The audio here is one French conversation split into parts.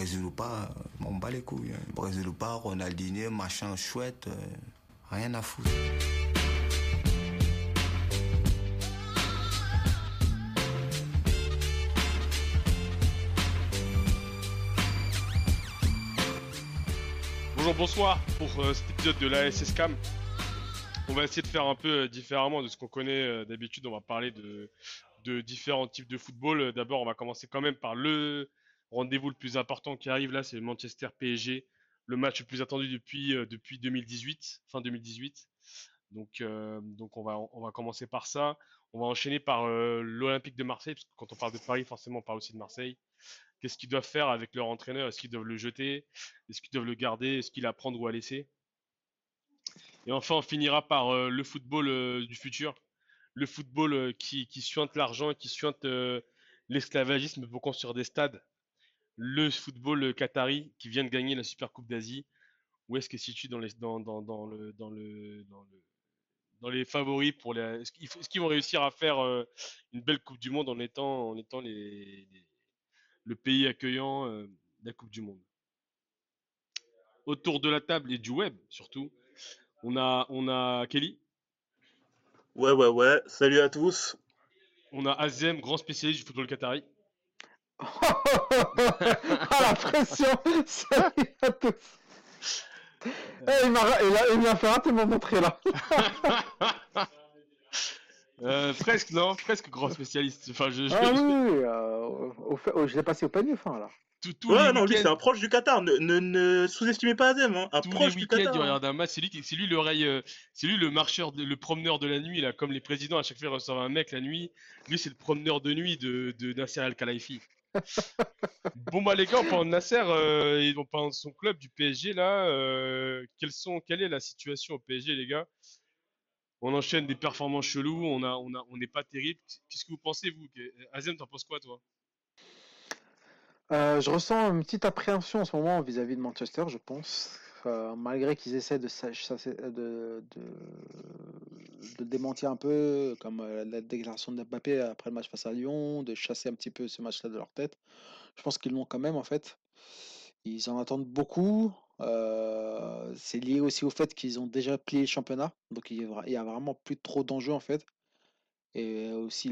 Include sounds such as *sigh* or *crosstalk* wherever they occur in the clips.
Brésil ou pas, on bat les couilles. Hein. Brésil ou pas, Ronaldinho, machin chouette, rien à foutre. Bonjour, bonsoir pour cet épisode de la SSCAM. On va essayer de faire un peu différemment de ce qu'on connaît d'habitude. On va parler de différents types de football. D'abord, on va commencer quand même par le rendez-vous le plus important qui arrive là, c'est Manchester PSG, le match le plus attendu depuis euh, depuis 2018, fin 2018. Donc euh, donc on va on va commencer par ça. On va enchaîner par euh, l'Olympique de Marseille parce que quand on parle de Paris, forcément on parle aussi de Marseille. Qu'est-ce qu'ils doivent faire avec leur entraîneur? Est-ce qu'ils doivent le jeter? Est-ce qu'ils doivent le garder? Est-ce qu'il a à prendre ou à laisser? Et enfin, on finira par le football du futur le football qui, qui suinte l'argent, qui suinte l'esclavagisme pour construire des stades, le football euh, qatari qui vient de gagner la Super Coupe d'Asie, où est-ce qu'il se situe dans, les, dans, dans, dans, le, dans, le, dans, le, dans les favoris pour les. Est-ce qu'ils vont réussir à faire une belle Coupe du Monde en étant, en étant les, le pays accueillant de la Coupe du Monde? Autour de la table et du web surtout, on a, on a Kelly. Ouais, ouais, ouais. Salut à tous. On a Azem, grand spécialiste du football qatari. Ah la pression Salut à tous eh, il m'a fait rater mon entrée là *laughs* euh, presque non, presque grand spécialiste. Enfin, je, je... Ah oui, euh, je l'ai passé au panier fin là ouais, non, lui, c'est un proche du Qatar. Ne, ne, ne sous-estimez pas Adem. Hein. Un tous proche les du Qatar. il regarde un match. C'est lui, c'est lui l'oreille, euh, c'est lui le marcheur, le promeneur de la nuit, là, comme les présidents à chaque fois ils reçoivent un mec la nuit. Lui, c'est le promeneur de nuit de, de Nasser Al Khelaifi. Bon bah les gars, pendant Nasser, euh, ils vont pendant son club du PSG là. Euh, quelle est la situation au PSG les gars? On enchaîne des performances cheloues. On on on n'est pas terrible. Qu'est-ce que vous pensez vous? Azem, t'en penses quoi toi? Euh, je ressens une petite appréhension en ce moment vis-à-vis de Manchester, je pense. Euh, malgré qu'ils essaient de, démentir un peu, comme euh, la déclaration de Mbappé après le match face à Lyon, de chasser un petit peu ce match-là de leur tête. Je pense qu'ils l'ont quand même en fait. Ils en attendent beaucoup. c'est lié aussi au fait qu'ils ont déjà plié le championnat. Donc il y a vraiment plus trop d'enjeux en fait et aussi,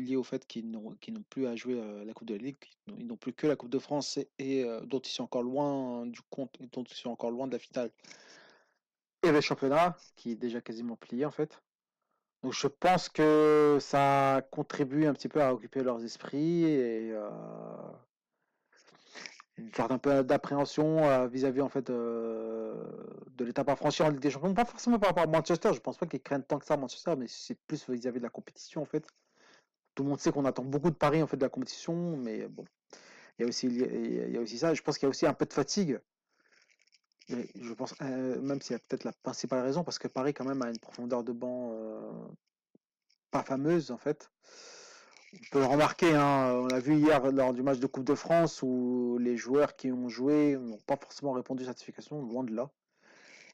lié au fait qu'ils n'ont plus à jouer la Coupe de la Ligue, ils n'ont plus que la Coupe de France et, dont ils sont encore loin du compte, dont ils sont encore loin de la finale. Et le championnat, qui est déjà quasiment plié en fait. Donc je pense que ça contribue un petit peu à occuper leurs esprits et une sorte un peu d'appréhension euh, vis-à-vis en fait euh, de l'étape à franchir en Ligue des Champions. Pas forcément par rapport à Manchester, je pense pas qu'ils craignent tant que ça Manchester, mais c'est plus vis-à-vis de la compétition en fait. Tout le monde sait qu'on attend beaucoup de paris en fait de la compétition, mais bon, il y a aussi, il y a aussi ça. Je pense qu'il y a aussi un peu de fatigue. je pense, euh, même a peut-être la principale raison, parce que Paris quand même a une profondeur de banc pas fameuse en fait. On peut le remarquer, hein, on l'a vu hier lors du match de Coupe de France où les joueurs qui ont joué n'ont pas forcément répondu à certification, loin de là.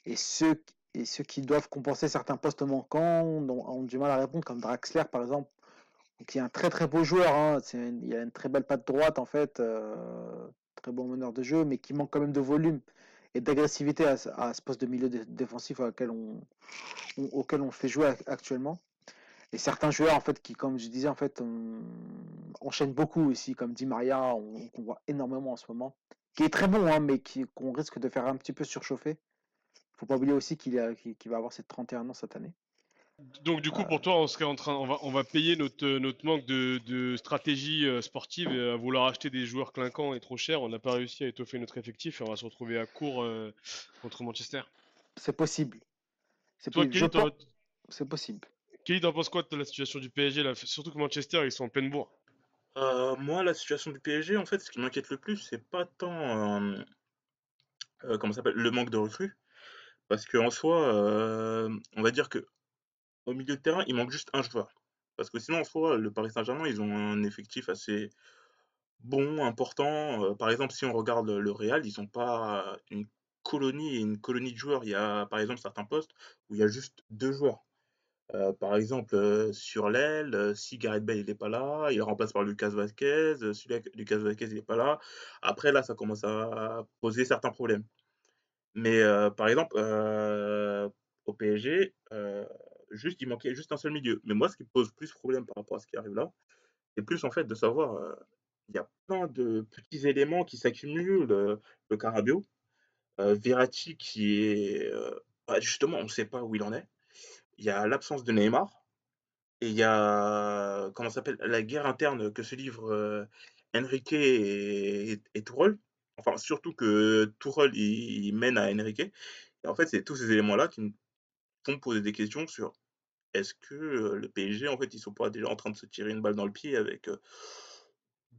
Et ceux, et ceux qui doivent compenser certains postes manquants ont, du mal à répondre, comme Draxler par exemple, qui est un très très beau joueur. Hein. il a une très belle patte droite en fait, euh, très bon meneur de jeu, mais qui manque quand même de volume et d'agressivité à, ce poste de milieu défensif auquel on fait jouer actuellement. Et certains joueurs, en fait, qui, comme je disais, en fait, enchaînent beaucoup ici, comme Di Maria, qu'on voit énormément en ce moment, qui est très bon, hein, mais qu'on risque de faire un petit peu surchauffer. Faut pas oublier aussi qu'il va avoir ses 31 ans cette année. Donc du coup, pour toi, on serait en train, on va, on va payer notre, notre manque de, stratégie euh, sportive et à vouloir acheter des joueurs clinquants et trop chers. On n'a pas réussi à étoffer notre effectif et on va se retrouver à court euh, contre Manchester. C'est possible. C'est possible. Kelly, t'en penses quoi de la situation du PSG là? Surtout que Manchester, ils sont en pleine bourre. Euh, moi, la situation du PSG, en fait, ce qui m'inquiète le plus, c'est pas tant euh, euh, comment s'appelle le manque de recrues, parce qu'en soi, on va dire que au milieu de terrain, il manque juste un joueur. Parce que sinon, en soi, le Paris Saint-Germain, ils ont un effectif assez bon, important. par exemple, si on regarde le Real, ils n'ont pas une colonie et une colonie de joueurs. Il y a, par exemple, certains postes où il y a juste deux joueurs. Par exemple, sur l'aile, si Gareth Bale n'est pas là, il remplace par Lucas Vasquez. si Lucas Vasquez n'est pas là, après là, ça commence à poser certains problèmes. Mais par exemple, au PSG, juste il manquait juste un seul milieu. Mais moi, ce qui pose plus problème par rapport à ce qui arrive là, c'est plus en fait de savoir, il y a plein de petits éléments qui s'accumulent. le Carabio, Verratti qui est, bah, justement, on ne sait pas où il en est. Il y a l'absence de Neymar et il y a, comment s'appelle? La guerre interne que se livrent, Enrique et et. Enfin, surtout que Tourelle, il mène à Enrique et en fait, c'est tous ces éléments-là qui me font poser des questions sur est-ce que, le PSG, en fait, ils sont pas déjà en train de se tirer une balle dans le pied avec,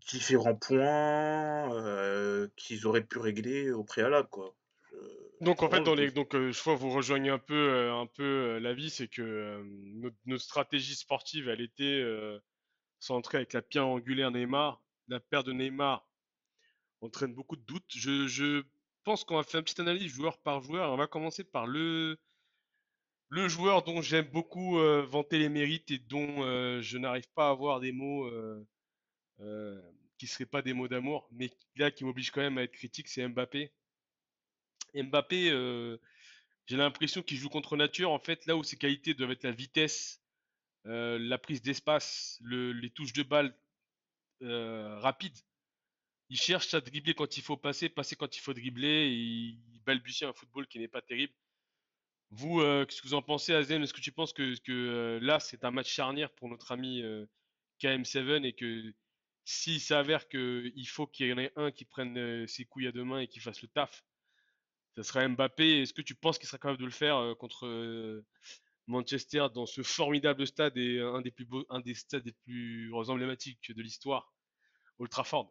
différents points, qu'ils auraient pu régler au préalable, quoi? Donc en fait, dans les, donc je vois vous rejoignez un peu, un peu l'avis, c'est que notre, stratégie sportive, elle était centrée avec la pierre angulaire Neymar. La perte de Neymar entraîne beaucoup de doutes. Je, je pense qu'on va faire une petite analyse joueur par joueur. On va commencer par le le joueur dont j'aime beaucoup vanter les mérites et dont je n'arrive pas à avoir des mots qui seraient pas des mots d'amour, mais là qui m'oblige quand même à être critique, c'est Mbappé. Mbappé, euh, j'ai l'impression qu'il joue contre nature. En fait, là où ses qualités doivent être la vitesse, euh, la prise d'espace, les touches de balle euh, rapides, il cherche à dribbler quand il faut passer, passer quand il faut dribbler. Et il balbutie un football qui n'est pas terrible. Vous, qu'est-ce que vous en pensez, Azem Est-ce que tu penses que, là, c'est un match charnière pour notre ami KM7 et que s'il s'avère qu'il faut qu'il y en ait un qui prenne ses couilles à deux mains et qui fasse le taf, ça serait Mbappé. Est-ce que tu penses qu'il sera capable de le faire euh, contre euh, Manchester dans ce formidable stade et un des stades les plus emblématiques de l'histoire, Old Trafford?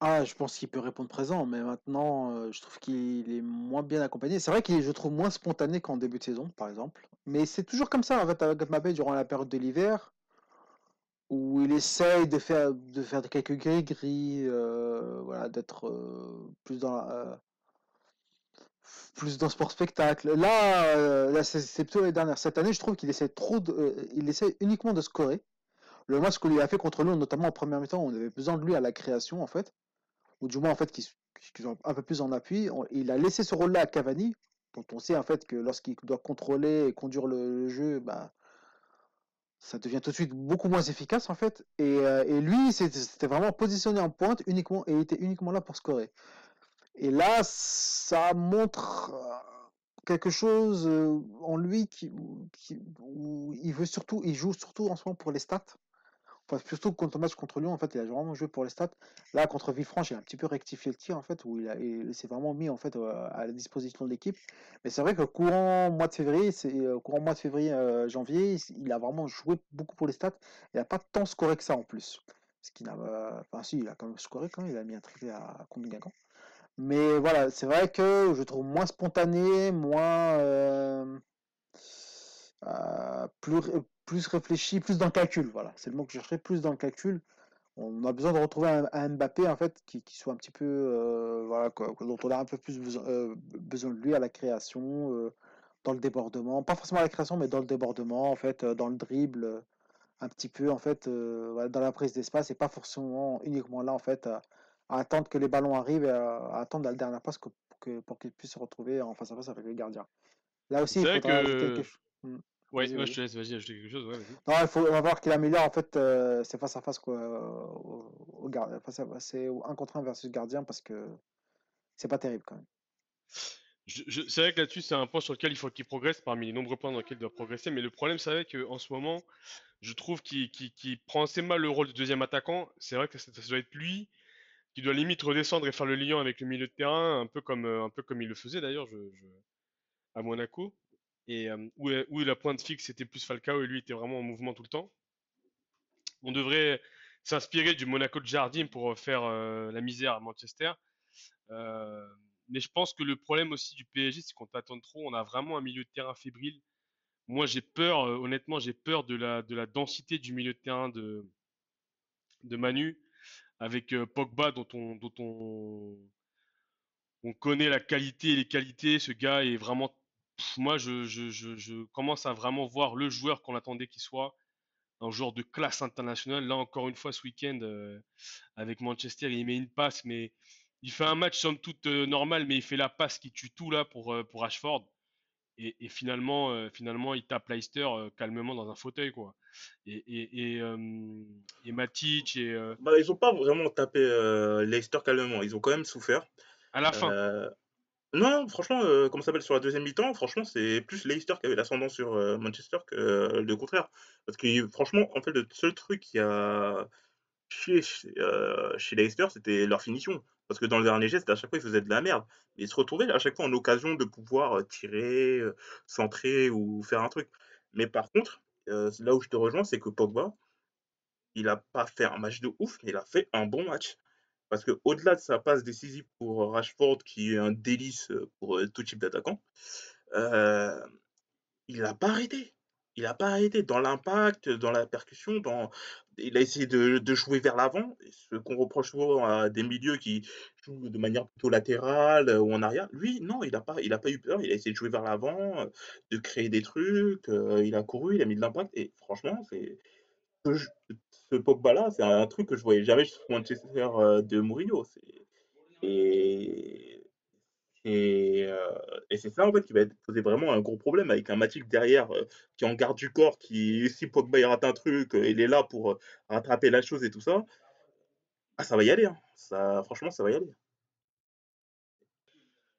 Ah, je pense qu'il peut répondre présent, mais maintenant, euh, je trouve qu'il est moins bien accompagné. C'est vrai qu'il est, moins spontané qu'en début de saison, par exemple. Mais c'est toujours comme ça, avec Mbappé, durant la période de l'hiver, où il essaye de faire, quelques gris-gris, d'être plus dans la, plus dans sport spectacle. Là, euh, c'est plutôt les dernières. Cette année, je trouve qu'il essaie trop, euh, il essaie uniquement de scorer. Le match qu'il a fait contre nous, notamment en première mi-temps, on avait besoin de lui à la création, en fait, ou du moins en fait, ont un peu plus en appui. il a laissé ce rôle-là à Cavani, dont on sait en fait que lorsqu'il doit contrôler et conduire le, jeu, bah, ça devient tout de suite beaucoup moins efficace en fait. Et, euh, lui, c'était vraiment positionné en pointe uniquement et était uniquement là pour scorer. Et là, ça montre quelque chose en lui qui, où il veut surtout, il joue surtout en ce moment pour les stats. Enfin, surtout contre le match contre Lyon, en fait, il a vraiment joué pour les stats. Là, contre Villefranche, il a un petit peu rectifié le tir, en fait, où il, a, s'est vraiment mis en fait à la disposition de l'équipe. Mais c'est vrai que courant mois de février, c'est courant mois de février, janvier, il a vraiment joué beaucoup pour les stats. Il n'a pas tant scoré que ça en plus. Ce qui n'a, enfin, si, il a quand même scoré quand il a mis un triplé à combien mais voilà, c'est vrai que je trouve moins spontané, moins euh, euh, plus, plus réfléchi, plus dans le calcul. Voilà, c'est le mot que je cherchais, plus dans le calcul. On a besoin de retrouver un, Mbappé en fait qui, soit un petit peu euh, voilà dont on a un peu plus besoin, besoin de lui à la création, dans le débordement, pas forcément à la création, mais dans le débordement en fait, dans le dribble, un petit peu en fait dans la prise d'espace et pas forcément uniquement là en fait à attendre que les ballons arrivent et à, attendre la dernière passe pour qu'ils puissent se retrouver en face à face avec le gardien. Là aussi, il faudra que... quelque chose. Hmm. Ouais, je te laisse, vas-y, ajouter quelque chose. Ouais, non, il faut voir qu'il améliore en fait euh, c'est face à face quoi, au, gardien. C'est un contre un versus gardien parce que c'est pas terrible quand même. c'est vrai que là-dessus, c'est un point sur lequel il faut qu'il progresse parmi les nombreux points dans lesquels il doit progresser. Mais le problème, c'est vrai qu'en ce moment, je trouve qu'il prend assez mal le rôle de deuxième attaquant. C'est vrai que ça, ça doit être lui qui doit limite redescendre et faire le lien avec le milieu de terrain, un peu comme, euh, un il le faisait d'ailleurs à Monaco, et euh, où, la pointe fixe était plus Falcao et lui était vraiment en mouvement tout le temps. On devrait s'inspirer du Monaco de Jardim pour faire euh, la misère à Manchester. mais je pense que le problème aussi du PSG, c'est qu'on t'attend trop. On a vraiment un milieu de terrain fébrile. Moi, j'ai peur, honnêtement, j'ai peur de la, de la densité du milieu de terrain de, de Manu avec Pogba dont on, connaît la qualité et les qualités. Ce gars est vraiment moi, je, commence à vraiment voir le joueur qu'on attendait qu'il soit, un joueur de classe internationale. Là, encore une fois, ce week-end, avec Manchester, il met une passe, mais il fait un match somme toute normal, mais il fait la passe qui tue tout là pour, pour Ashford. Et, et finalement, finalement, il tape Leicester calmement dans un fauteuil, quoi. Et, et, et, et Matic et. Bah, ils n'ont pas vraiment tapé Leicester calmement. Ils ont quand même souffert. À la fin. Non, franchement, euh, comment ça s'appelle? Sur la deuxième mi-temps, franchement, c'est plus Leicester qui avait l'ascendant sur, Manchester que, euh, le contraire. Parce que franchement, en fait, le seul truc qui a chié chez, euh, chez Leicester, c'était leur finition. Parce que dans le dernier geste, à chaque fois, ils faisaient de la merde. ils se retrouvaient à chaque fois en occasion de pouvoir, tirer, centrer ou faire un truc. Mais par contre, là où je te rejoins, c'est que Pogba, il a pas fait un match de ouf, mais il a fait un bon match. Parce qu'au-delà de sa passe décisive pour Rashford, qui est un délice pour tout type d'attaquant, il n'a pas arrêté. Il n'a pas arrêté dans l'impact, dans la percussion, dans... il a essayé de, jouer vers l'avant, ce qu'on reproche souvent à des milieux qui jouent de manière plutôt latérale ou en arrière. Lui, non, il n'a pas, pas eu peur, il a essayé de jouer vers l'avant, de créer des trucs, il a couru, il a mis de l'impact, et franchement, c'est ce Pogba-là, c'est un truc que je voyais jamais sur Manchester euh, de Mourinho. Et, et, euh, et c'est ça en fait qui va poser vraiment un gros problème avec un Matic derrière euh, qui en garde du corps, qui si Pogba il rate un truc, il est là pour rattraper la chose et tout ça. Ah, ça va y aller. Hein. Ça, franchement, ça va y aller.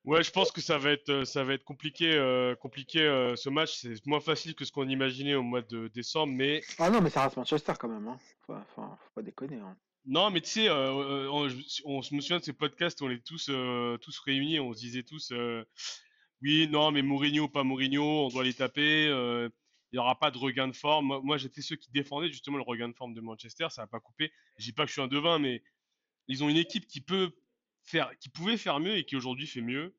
Ouais, je pense que ça va être, ça va être compliqué, compliqué ce match. C'est moins facile que ce qu'on imaginait au mois de décembre, mais. Ah non, mais ça reste Manchester quand même. Hein. Faut, faut, pas déconner. Hein. Non, mais tu sais, on, on, se me souvient de ces podcasts on est tous, tous réunis, on se disait tous, oui, non, mais Mourinho, pas Mourinho, on doit les taper. il n'y aura pas de regain de forme. Moi, j'étais ceux qui défendaient justement le regain de forme de Manchester. Ça n'a pas coupé. Je dis pas que je suis un devin, mais ils ont une équipe qui peut faire, qui pouvait faire mieux et qui aujourd'hui fait mieux.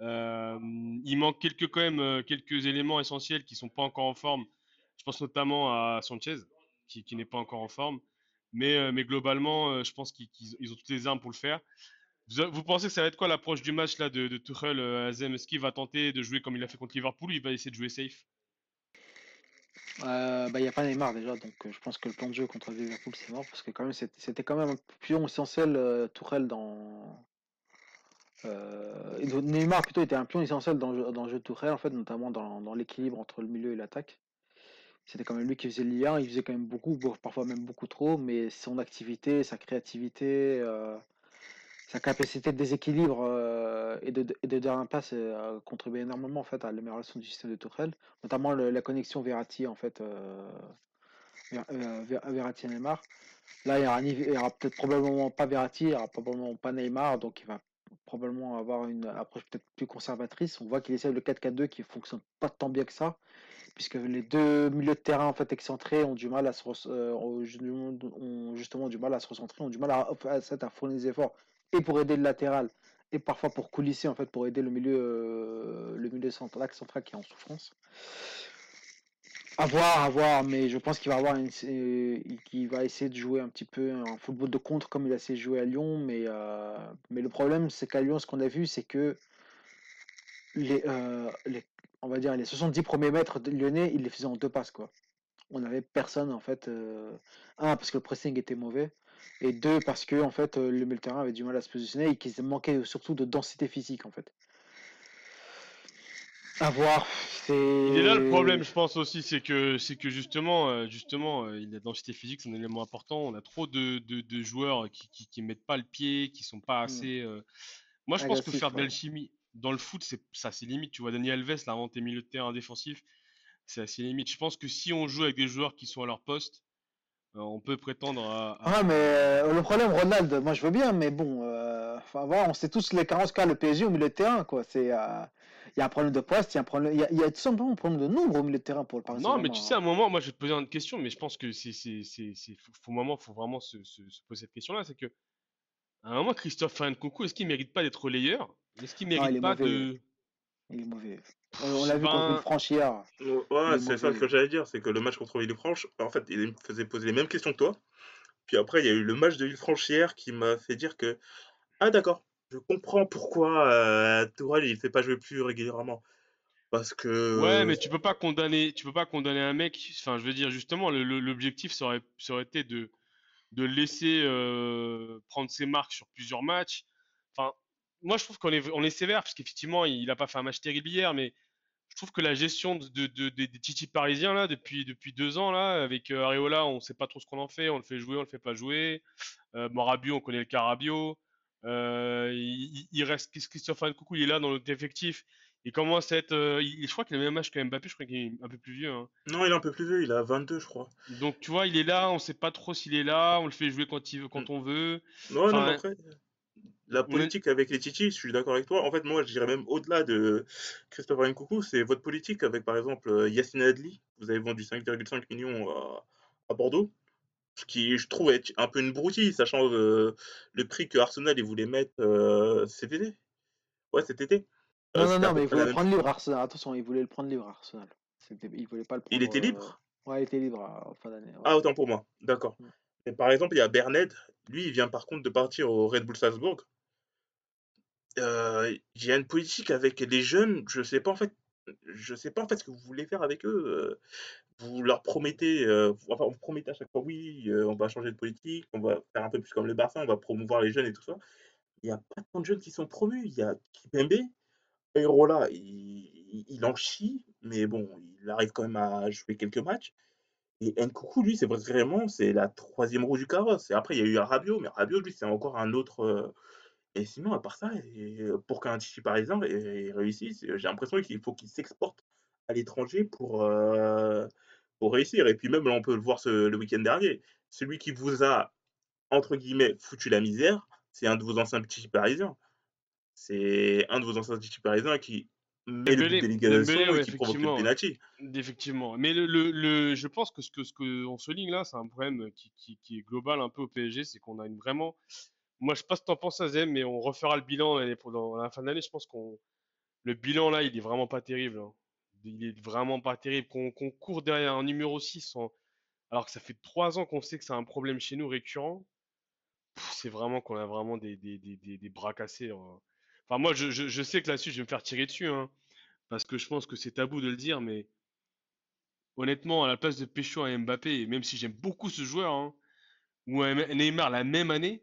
Euh, il manque quelques quand même euh, quelques éléments essentiels qui sont pas encore en forme. Je pense notamment à Sanchez qui n'est pas encore en forme, mais euh, mais globalement, je pense qu'ils ont toutes les armes pour le faire. Vous, pensez que ça va être quoi l'approche du match là de, de Tuchel Azem Est-ce qu'il va tenter de jouer comme il a fait contre Liverpool ou il va essayer de jouer safe? Bah, il n'y a pas Neymar déjà, donc je pense que le plan de jeu contre Liverpool c'est mort parce que quand même c'était quand même un pion essentiel euh, dans, euh, Neymar plutôt était un pion essentiel dans, le jeu de Tourelle, en fait, notamment dans l'équilibre entre le milieu et l'attaque. C'était quand même lui qui faisait le lien, il faisait quand même beaucoup, parfois même beaucoup trop, mais son activité, sa créativité, euh, sa capacité de déséquilibre euh, et de, et de un passe euh, contribuait énormément en fait à l'amélioration du système de Tourelle, notamment la connexion Verratti en fait, Verratti Neymar. Là, il y aura, aura peut-être probablement pas Verratti, il n'y aura probablement pas Neymar, donc il va probablement avoir une approche peut-être plus conservatrice. On voit qu'il essaie le 4-4-2 qui fonctionne pas tant bien que ça, puisque les deux milieux de terrain en fait excentrés ont du mal à se euh, ont justement du mal à se recentrer, ont du mal à, à, fournir des efforts et pour aider le latéral et parfois pour coulisser en fait pour aider le milieu euh, le milieu central, central qui est en souffrance. À voir, à voir, mais je pense qu'il va avoir une, qu'il va essayer de jouer un petit peu un football de contre comme il a essayé de jouer à Lyon, mais, euh, mais le problème c'est qu'à Lyon, ce qu'on a vu, c'est que les, euh, les, on va dire les 70 premiers mètres de lyonnais, il les faisait en deux passes quoi. On n'avait personne en fait. Euh, un parce que le pressing était mauvais, et deux parce que en fait le milieu terrain avait du mal à se positionner et qu'il manquait surtout de densité physique en fait. À voir. Il est là le problème, je pense aussi, c'est que c'est que justement, euh, justement, euh, la densité physique, c'est un élément important. On a trop de, de, joueurs qui, qui, mettent pas le pied, qui sont pas mm. assez. Euh, moi, je pense que faire de l'alchimie dans le foot, c'est ça, c'est limite. Tu vois, Daniel Alves, là, tes milieux de terrain défensif, c'est assez limite. Je pense que si on joue avec des joueurs qui sont à leur poste, on peut prétendre à. Ah, mais le problème, Ronald, moi je veux bien, mais bon, enfin, on sait tous les carences qu'a le PSG au milieu de terrain, quoi. C'est il y a un problème de poste, il y a un problème, il y a, tout simplement un problème de nombre au milieu de terrain pour le Paris Non, mais tu sais, à un moment, moi je vais te poser une question, mais je pense que c'est, c'est, c'est, faut, moment, faut vraiment se, se, poser cette question-là, c'est que, à un moment, Christophe Coucou, est-ce qu'il mérite pas d'être relayeur? Est-ce qu'il mérite pas de. Il est mauvais. On l'a vu contre Villefranche hier. Ouais, c'est ça que j'allais dire, c'est que le match contre Villefranche, en fait, il me faisait poser les mêmes questions que toi. Puis après, il y a eu le match de Villefranche hier qui m'a fait dire que, ah d'accord, je comprends pourquoi euh, Tourelle il fait pas jouer plus régulièrement. Parce que. Ouais, mais tu peux pas condamner, tu peux pas condamner un mec. Enfin, je veux dire, justement, l'objectif ça aurait été de, de laisser euh, prendre ses marques sur plusieurs matchs. Enfin, moi, je trouve qu'on est, on est sévère parce qu'effectivement, il a pas fait un match terrible hier, mais je trouve que la gestion de, de- de- des Titi parisiens là, depuis, depuis deux ans là, avec euh, Areola, on sait pas trop ce qu'on en fait. On le fait jouer, on le fait pas jouer. Euh, bon, Rabiot, on connaît le cas Rabiot. Euh, il, il- reste Christophe Coucou, il est là dans notre effectif. Il commence à être. euh, il- je crois qu'il a le même âge que Mbappé, je crois qu'il est un peu plus vieux. hein. Non, il est un peu plus vieux, il a 22, je crois. Donc tu vois, il est là, on sait pas trop s'il est là, on le fait jouer quand il veut, quand on veut. Non, Enfin, mais après, la politique avec les Titi, je suis d'accord avec toi. En fait, moi, je dirais même au-delà de Christopher Nkoukou, c'est votre politique avec, par exemple, euh, Yacine Adli. Vous avez vendu 5,5 millions à, à Bordeaux. Ce qui, je trouve, est un peu une broutille, sachant euh, le prix que Arsenal il voulait mettre euh, cet été. Ouais, cet été. Euh, Non, non, non, mais il voulait même- prendre libre Arsenal. Attention, il voulait le prendre libre Arsenal. Il voulait pas le prendre. Il était libre? Ouais, il était libre en fin d'année. ouais. Ah, autant pour moi, d'accord. Mm. Et par exemple, il y a Berned, lui, il vient par contre de partir au Red Bull Salzbourg. Euh, il y a une politique avec les jeunes, je sais pas en fait, je sais pas en fait ce que vous voulez faire avec eux. euh, Vous leur promettez, euh, enfin, vous promettez à chaque fois, oui, euh, on va changer de politique, on va faire un peu plus comme le Barça, on va promouvoir les jeunes et tout ça. Il n'y a pas tant de jeunes qui sont promus. Il y a Kipembe, Eirola, il, il, il en chie, mais bon, il arrive quand même à jouer quelques matchs. Et Nkoukou, lui, c'est vraiment c'est la troisième roue du carrosse. Et après, il y a eu Rabiot, mais Rabiot, lui, c'est encore un autre. euh, Et sinon, à part ça, et, euh, pour qu'un parisien ré- ré- réussisse, j'ai l'impression qu'il faut qu'il s'exporte à l'étranger pour, euh, pour réussir. Et puis même, là, on peut le voir ce- le week-end dernier. Celui qui vous a, entre guillemets, foutu la misère, c'est un de vos anciens Tichy parisiens. C'est un de vos anciens Tichy parisiens qui met le but d'égalisation Dembélé, ouais, et qui provoque le effectivement. penalty. Effectivement. Mais le, le, le- je pense que ce que ce que on souligne là, c'est un problème qui, qui, qui est global un peu au PSG, c'est qu'on a une vraiment. Moi, je sais pas ce que t'en penses, Azem, mais on refera le bilan l'année pour dans la fin d'année. Je pense qu'on le bilan là, il est vraiment pas terrible. hein. Il est vraiment pas terrible. Qu'on court derrière un numéro 6 en- alors que ça fait trois ans qu'on sait que c'est un problème chez nous récurrent. C'est vraiment qu'on a vraiment des, bras cassés. hein. Enfin, moi, je, sais que là-dessus, je vais me faire tirer dessus, hein, parce que je pense que c'est tabou de le dire, mais honnêtement, à la place de Pécho à Mbappé, même si j'aime beaucoup ce joueur, ou Neymar la même année,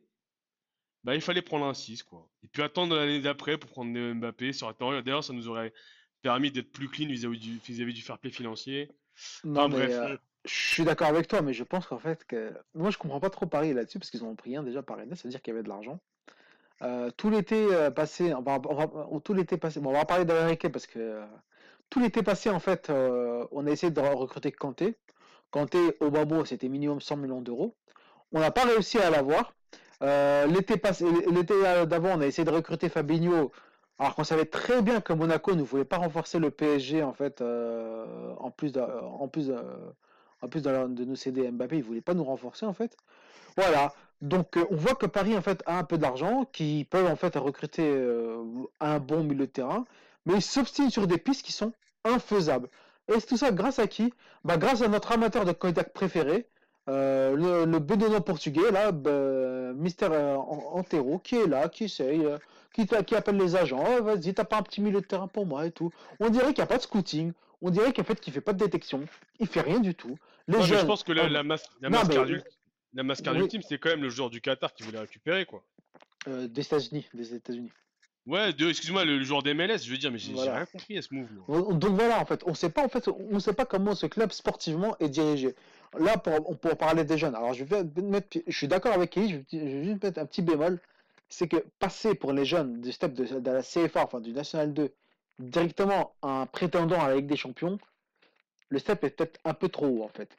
bah, il fallait prendre un 6, quoi. Et puis attendre l'année d'après pour prendre Mbappé. Aurait- D'ailleurs, ça nous aurait permis d'être plus clean vis-à-vis du, vis-à-vis du fair play financier. Non, Enfin, mais bref. euh, je suis d'accord avec toi, mais je pense qu'en fait, que... moi je comprends pas trop Paris là-dessus parce qu'ils ont pris un déjà par année, c'est-à-dire qu'il y avait de l'argent. Euh, tout l'été euh, passé, on va, on va- on- tout l'été passé, bon, on va parler d'Américain parce que euh, tout l'été passé, en fait, on a essayé de recruter Kanté. Kanté au Babo, c'était minimum 100 millions d'euros. On n'a pas réussi à l'avoir. Euh, l'été passé, l'été d'avant, on a essayé de recruter Fabinho, alors qu'on savait très bien que Monaco ne voulait pas renforcer le PSG en fait, euh, en plus de, en plus de, en plus de, nous céder Mbappé, ils voulaient pas nous renforcer en fait. Voilà. Donc euh, on voit que Paris en fait a un peu d'argent, qui peuvent en fait recruter euh, un bon milieu de terrain, mais ils s'obstinent sur des pistes qui sont infaisables. Et c'est tout ça grâce à qui? Bah, Grâce à notre amateur de Kodak préféré, euh, le, le portugais, là, bah, Mister euh, An- Antero, qui est là, qui essaye, euh, qui, qui appelle les agents, Oh, vas-y, t'as pas un petit milieu de terrain pour moi et tout. On dirait qu'il n'y a pas de scouting, on dirait qu'en fait, qu'il fait pas de détection, il fait rien du tout. Les mais je jeunes, pense que la, ah, la, mas- la d'ul- la mascarre Oui. ultime, c'est quand même le joueur du Qatar qui voulait récupérer, quoi. euh, des États-Unis, des États-Unis. Ouais, de- excuse-moi, le, le joueur des MLS, je veux dire, mais j'ai Voilà. rien compris à ce mouvement. On- Donc voilà, en fait, on sait pas, en fait, on sait pas comment ce club sportivement est dirigé. Là, pour, parler des jeunes. Alors, je suis d'accord avec Kelly, je vais, juste mettre un petit bémol. C'est que passer pour les jeunes du step de, la CFA, enfin du National 2, directement à un prétendant à la Ligue des Champions, le step est peut-être un peu trop haut, en fait.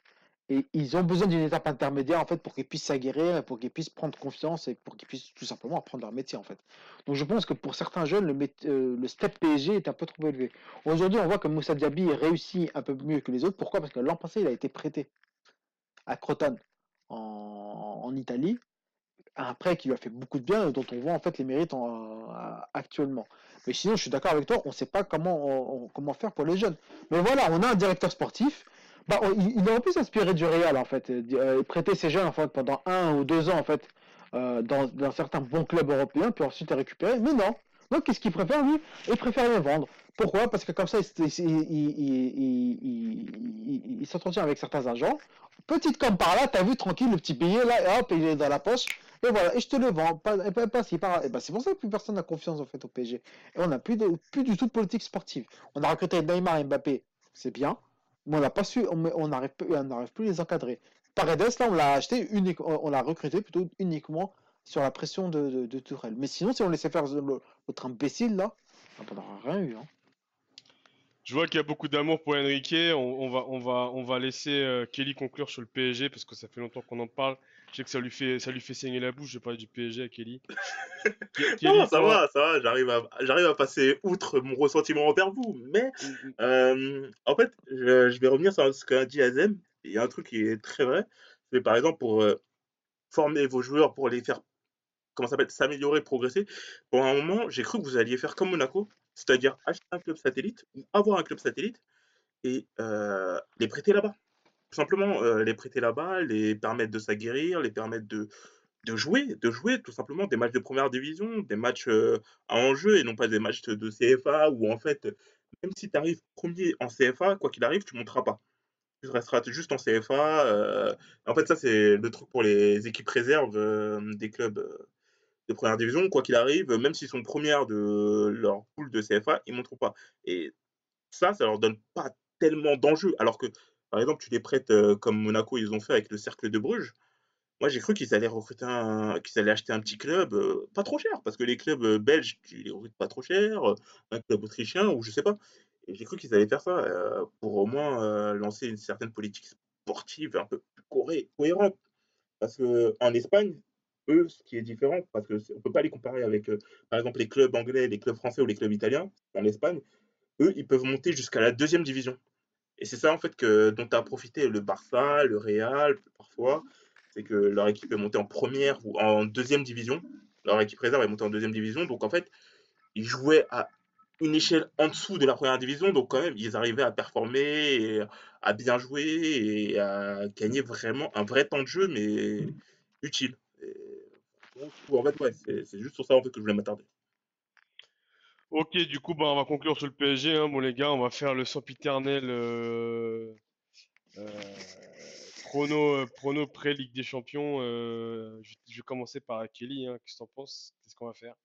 Et ils ont besoin d'une étape intermédiaire, en fait, pour qu'ils puissent s'aguerrir, pour qu'ils puissent prendre confiance et pour qu'ils puissent tout simplement apprendre leur métier, en fait. Donc, je pense que pour certains jeunes, le, euh, step PSG est un peu trop élevé. Aujourd'hui, on voit que Moussa Diaby réussit un peu mieux que les autres. Pourquoi? Parce que l'an passé, il a été prêté à Crotone en, en Italie. Un prêt qui lui a fait beaucoup de bien et dont on voit en fait les mérites en- actuellement. Mais sinon, je suis d'accord avec toi, on ne sait pas comment, on- comment faire pour les jeunes. Mais voilà, on a un directeur sportif. Bah, il, il aurait pu s'inspirer du Real en fait, et, euh, et prêter ses jeunes en fait, pendant un ou deux ans en fait euh, dans certains bons clubs européens, puis ensuite les récupérer. Mais non, Donc, qu'est-ce qu'il préfère, lui? Il préfère les vendre. Pourquoi? Parce que comme ça, il, s'entretient avec certains agents. Petite comme par là, t'as vu, tranquille, le petit billet, là, et hop, il est dans la poche. Et voilà, et je te le vends. Pas, pas, et ben, c'est pour ça que plus personne n'a confiance en fait au PSG. Et on n'a plus, plus du tout de politique sportive. On a recruté Neymar et Mbappé, c'est bien, mais on n'a pas su, on n'arrive on plus à les encadrer. Paredes, là, on l'a acheté unique, on l'a recruté plutôt uniquement sur la pression de, de, de Tourelle. Mais sinon, si on laissait faire notre imbécile là, on n'aurait rien eu. Hein. Je vois qu'il y a beaucoup d'amour pour Enrique. On, va, on, va, on va laisser euh, Kelly conclure sur le PSG parce que ça fait longtemps qu'on en parle. Je sais que ça lui fait, ça lui fait saigner la bouche de parler du PSG à *laughs* Kelly. non, ça va, ça va. J'arrive à, j'arrive à passer outre mon ressentiment envers vous. Mais mm, mm. euh, en fait, je, vais revenir sur ce qu'a dit Azem. Il y a un truc qui est très vrai. C'est par exemple pour euh, former vos joueurs, pour les faire comment s'appelle s'améliorer, progresser. Pour un moment, j'ai cru que vous alliez faire comme Monaco c'est-à-dire acheter un club satellite ou avoir un club satellite et euh, les prêter là-bas. Tout simplement, euh, les prêter là-bas, les permettre de s'aguerrir, les permettre de, de jouer, de jouer tout simplement des matchs de première division, des matchs euh, à enjeu et non pas des matchs de CFA où en fait, même si tu arrives premier en CFA, quoi qu'il arrive, tu ne monteras pas. Tu resteras juste en CFA. en fait, ça, c'est le truc pour les équipes réserves des clubs de première division, quoi qu'il arrive, même s'ils sont premières de leur poule de CFA, ils ne montrent pas. Et ça, ça leur donne pas tellement d'enjeux. Alors que, par exemple, tu les prêtes euh, comme Monaco, ils ont fait avec le Cercle de Bruges. Moi, j'ai cru qu'ils allaient recruter un, qu'ils allaient acheter un petit club, euh, pas trop cher, parce que les clubs euh, belges, tu les recrutes pas trop cher, un club autrichien ou je sais pas. Et j'ai cru qu'ils allaient faire ça pour au moins lancer une certaine politique sportive un peu plus cohérente. Parce que en Espagne, eux, ce qui est différent, parce qu'on ne peut pas les comparer avec, euh, par exemple, les clubs anglais, les clubs français ou les clubs italiens en Espagne, eux, ils peuvent monter jusqu'à la deuxième division. Et c'est ça, en fait, que, dont a profité le Barça, le Real, parfois, c'est que leur équipe est montée en première ou en deuxième division. Leur équipe réserve est montée en deuxième division. Donc, en fait, ils jouaient à une échelle en dessous de la première division. Donc, quand même, ils arrivaient à performer, à bien jouer et à gagner vraiment un vrai temps de jeu, mais utile en fait, ouais, c'est juste sur ça en fait, que je voulais m'attarder. Ok, du coup, bah, on va conclure sur le PSG. Hein, bon, les gars, on va faire le sempiternel euh, euh, prono, euh, prono pré-Ligue des Champions. Euh, je, vais commencer par Kelly. Hein, Qu'est-ce que t'en penses? Qu'est-ce qu'on va faire?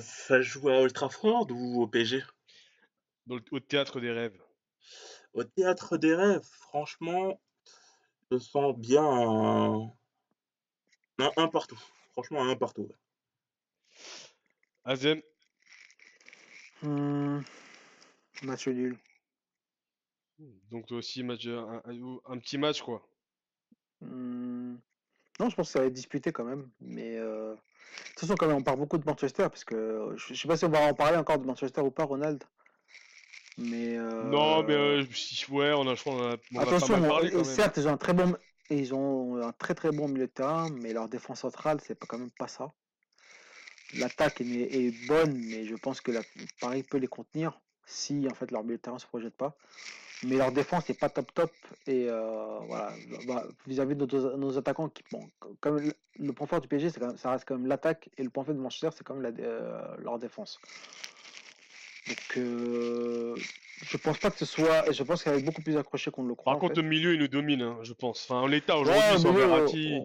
Ça joue à Old Trafford ou au PSG Au théâtre des rêves. Au théâtre des rêves, franchement, je sens bien un, partout. Franchement, un partout. Azem hmm, Match nul. Donc toi aussi, match, un, petit match, quoi. Hmm, non, je pense que ça va être disputé quand même. Mais euh, de toute façon, quand même, on parle beaucoup de Manchester, parce que je, sais pas si on va en parler encore de Manchester ou pas, Ronald. Mais euh, Non, mais euh, ouais, on a, je crois, on a, on Attention, pas mal parlé, quand même. certes, ils ont un très bon, et ils ont un très très bon milieu de terrain, mais leur défense centrale, c'est quand même pas ça. L'attaque est, bonne, mais je pense que la, Paris peut les contenir si en fait leur milieu de terrain se projette pas. Mais leur défense n'est pas top top. Et euh, voilà, bah, vis-à-vis de nos, attaquants, qui, bon, comme le, point fort du PSG, ça reste quand même l'attaque, et le point faible de Manchester, c'est quand même euh, leur défense. Donc, euh, je pense pas que ce soit. Je pense qu'elle est beaucoup plus accroché qu'on le croit. Par contre, au milieu, il nous domine, hein, je pense. Enfin, en l'état aujourd'hui, sans Verratti.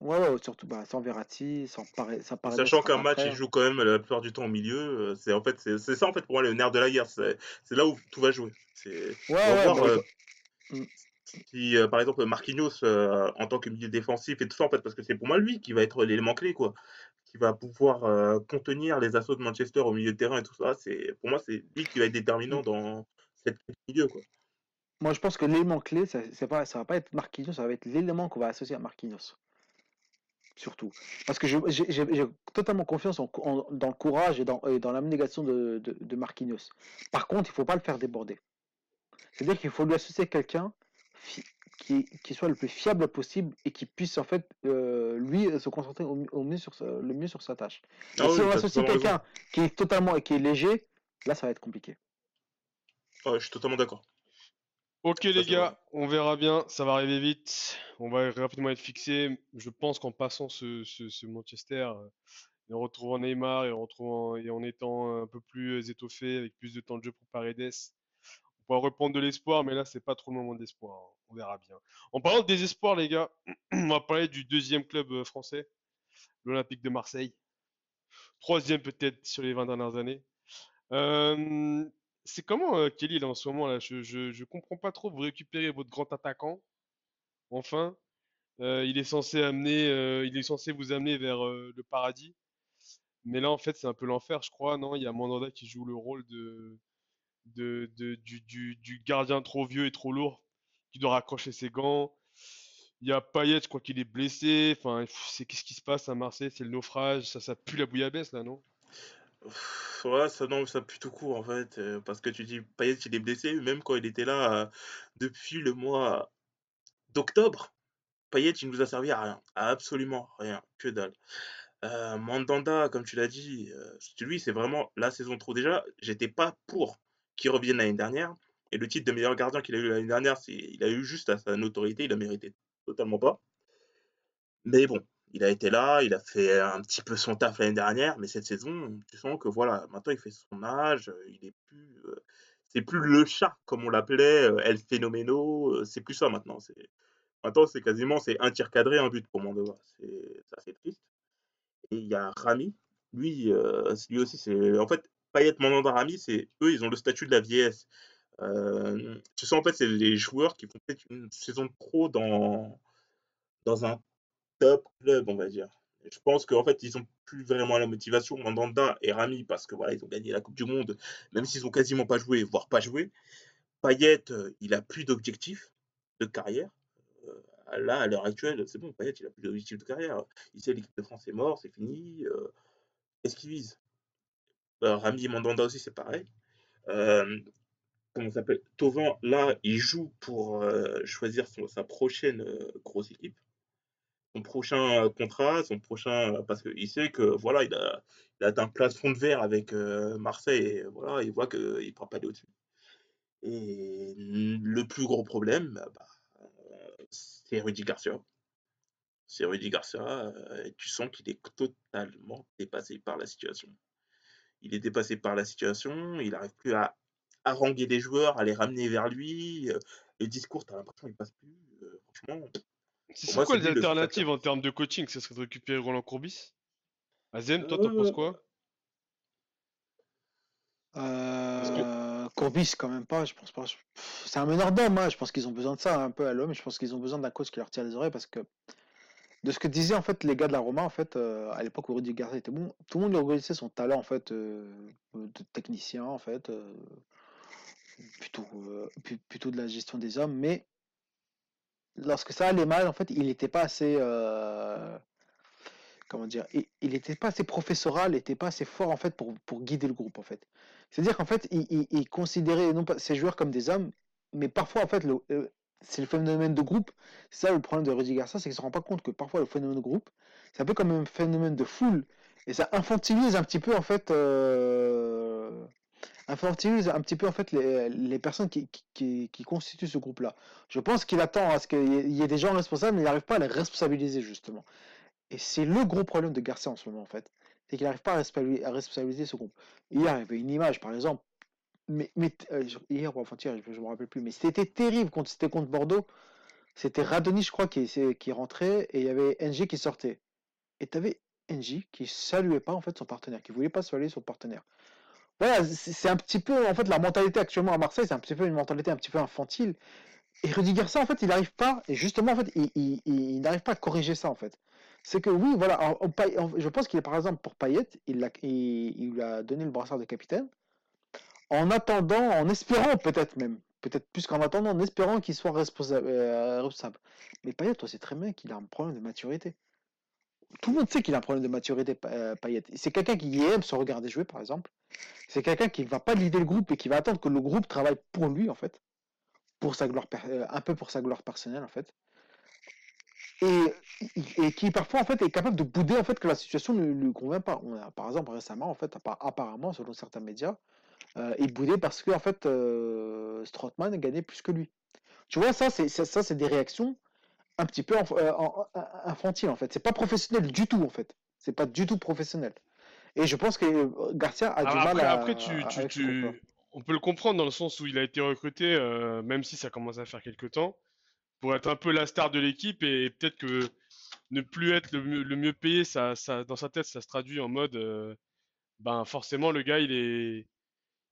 Ouais, ouais, surtout bah, sans Verratti, sans ça paraît Sachant qu'un match, il joue quand même la plupart du temps au milieu. Euh, c'est en fait, c'est ça en fait pour moi le nerf de la guerre. C'est là où tout va jouer. Ouais, ouais, voir, euh, Si par exemple Marquinhos en tant que milieu défensif et tout ça en fait, parce que c'est pour moi lui qui va être l'élément clé quoi qui va pouvoir euh, contenir les assauts de Manchester au milieu de terrain et tout ça. C'est pour moi c'est lui qui va être déterminant dans cette milieu quoi. Moi je pense que l'élément clé ça c'est va pas être Marquinhos, ça va être l'élément qu'on va associer à Marquinhos. Surtout. Parce que j'ai totalement confiance dans le courage et dans, dans l'abnégation de, de, de, Marquinhos. Par contre, il faut pas le faire déborder. C'est-à-dire qu'il faut lui associer quelqu'un qui, qui, soit le plus fiable possible et qui puisse en fait euh, lui se concentrer au, mieux sur le mieux sur sa tâche. Ah si on associe quelqu'un qui est totalement et qui est léger, là ça va être compliqué. Ah je suis totalement d'accord. Ok les gars, on verra bien, ça va arriver vite, on va rapidement être fixé. Je pense qu'en passant ce, ce, Manchester, Et en retrouvant Neymar et en, retrouvant, et en étant un peu plus étoffé, avec plus de temps de jeu pour Paredes, pourra reprendre de l'espoir, mais là, c'est pas trop le moment d'espoir. hein. On verra bien. En parlant de désespoir, les gars, *clears throat* on va parler du deuxième club euh, français, l'Olympique de Marseille. Troisième peut-être sur les 20 dernières années. Euh, c'est comment euh, Kelly là en ce moment là? Je, je, je comprends pas trop. Vous récupérez votre grand attaquant, enfin. Il est censé amener, il est censé vous amener vers le paradis. Mais là en fait c'est un peu l'enfer, je crois. Non, il y a Mandanda qui joue le rôle de, de, du, gardien trop vieux et trop lourd qui doit raccrocher ses gants. Il y a Payet, je crois qu'il est blessé. Enfin, c'est qu'est-ce qui se passe à Marseille? C'est le naufrage. Ça, ça pue la bouillabaisse là, non? Ouais, ça, non, ça pue tout court en fait, euh, parce que tu dis Payet il est blessé, même quand il était là euh, depuis le mois d'octobre, Payet il nous a servi à rien, à absolument rien, que dalle. Euh, Mandanda, comme tu l'as dit, lui c'est vraiment la saison trop. Déjà, j'étais pas pour qu'il revienne l'année dernière, et le titre de meilleur gardien qu'il a eu l'année dernière, il a eu juste à sa notoriété, il a mérité totalement pas. Mais bon, il a été là, il a fait un petit peu son taf l'année dernière, mais cette saison, tu sens que voilà, maintenant il fait son âge, euh, il est plus, euh, c'est plus le chat comme on l'appelait, euh, El Fenomeno, euh, c'est plus ça maintenant. Maintenant c'est quasiment c'est un tir cadré, un but pour Mandanda. C'est c'est triste. Et il y a Rami, lui, lui aussi c'est en fait Payet, Mandanda, Rami, c'est eux ils ont le statut de la vieillesse. Euh, tu sais en fait les joueurs qui font peut-être une saison de pro dans dans un top club, on va dire. Je pense qu'en fait, ils ont plus vraiment la motivation, Mandanda et Rami, parce que voilà, ils ont gagné la Coupe du Monde, même s'ils ont quasiment pas joué, voire pas joué. Payet, euh, il a plus d'objectifs de carrière. Euh, là, à l'heure actuelle, c'est bon, Payet, il a plus d'objectifs de carrière. Il sait l'équipe de France est mort, c'est fini. euh, Qu'est-ce qu'il vise? Rami et Mandanda aussi, c'est pareil. Euh, comment s'appelle? Thauvin, là, il joue pour euh, choisir sa prochaine euh, grosse équipe son prochain euh, contrat, son prochain euh, parce qu'il sait que voilà, il a, un plafond de verre avec euh, Marseille et voilà, il voit qu'il ne pourra pas aller au-dessus. Et le plus gros problème, bah, euh, c'est Rudy Garcia. C'est Rudy Garcia, euh, et tu sens qu'il est totalement dépassé par la situation. Il est dépassé par la situation, il n'arrive plus à haranguer les joueurs, à les ramener vers lui. euh, Le discours, tu as l'impression qu'il passe plus. euh, franchement, C'est quoi les le alternatives en termes de coaching? Ça serait de récupérer Roland Courbis? Azem, toi, t'en penses Euh, quoi? Parce que Euh, Courbis, quand même pas, je pense pas. C'est un meneur d'homme, hein, Je pense qu'ils ont besoin de ça un peu à l'homme. Je pense qu'ils ont besoin d'un coach qui leur tire les oreilles parce que de ce que disaient en fait les gars de la Roma, en fait, euh, à l'époque où Rudy Garcia était bon, tout le monde lui reconnaissait son talent en fait euh, de technicien en fait, euh, plutôt plutôt de la gestion des hommes, mais lorsque ça allait mal, en fait, il n'était pas assez comment dire, il il était pas assez professoral, il n'était pas assez fort en fait pour, pour guider le groupe en fait. C'est-à-dire qu'en fait, il, considérait non pas ces joueurs comme des hommes, mais parfois en fait, le- c'est le phénomène de groupe. C'est ça le problème de Rudy Garcia, c'est qu'il se rend pas compte que parfois le phénomène de groupe, c'est un peu comme un phénomène de foule, et ça infantilise un petit peu en fait, euh, infantilise un petit peu en fait les, les personnes qui, qui, qui- constituent ce groupe-là. Je pense qu'il attend à ce qu'il y ait- des gens responsables, mais il n'arrive pas à les responsabiliser justement. Et c'est le gros problème de Garcia en ce moment, en fait. C'est qu'il n'arrive pas à responsabili- à responsabiliser ce groupe. Il y avait une image, par exemple. Mais, euh, je- hier ou avant-hier, je ne me rappelle plus. Mais c'était terrible quand c'était contre Bordeaux. C'était Radoni, je crois, qui, qui rentrait et il y avait NG qui sortait. Et tu avais NG qui saluait pas en fait son partenaire, qui voulait pas saluer son partenaire. Voilà, c'est un petit peu en fait la mentalité actuellement à Marseille, c'est un petit peu une mentalité un petit peu infantile. Et Rudy Garcia, en fait, il n'arrive pas, et justement, en fait, il, il- n'arrive pas à corriger ça, en fait. C'est que oui, voilà, en- je pense qu'il est par exemple pour Payet, il, il lui a donné le brassard de capitaine, en attendant, en espérant peut-être même, peut-être plus qu'en attendant, en espérant qu'il soit responsable. euh. Mais Payet, toi, c'est très bien qu'il a un problème de maturité. Tout le monde sait qu'il a un problème de maturité, euh, Payet. C'est quelqu'un qui aime se regarder jouer, par exemple. C'est quelqu'un qui ne va pas leader le groupe et qui va attendre que le groupe travaille pour lui, en fait pour sa gloire euh, un peu pour sa gloire personnelle en fait et, qui parfois en fait est capable de bouder en fait que la situation ne lui convient pas par exemple récemment en fait appa- apparemment selon certains médias euh, il boudait parce que en fait euh, Strootman gagnait plus que lui tu vois ça c'est ça, ça, c'est des réactions un petit peu euh, infantiles en fait c'est pas professionnel du tout en fait C'est pas du tout professionnel. Et je pense que euh, Garcia a du mal Après, à. après tu, tu, tu- on peut le comprendre dans le sens où il a été recruté, euh, même si ça commence à faire quelques temps, pour être un peu la star de l'équipe et peut-être que ne plus être le mieux, le mieux payé, ça, ça, dans sa tête, ça se traduit en mode, ben forcément le gars il est,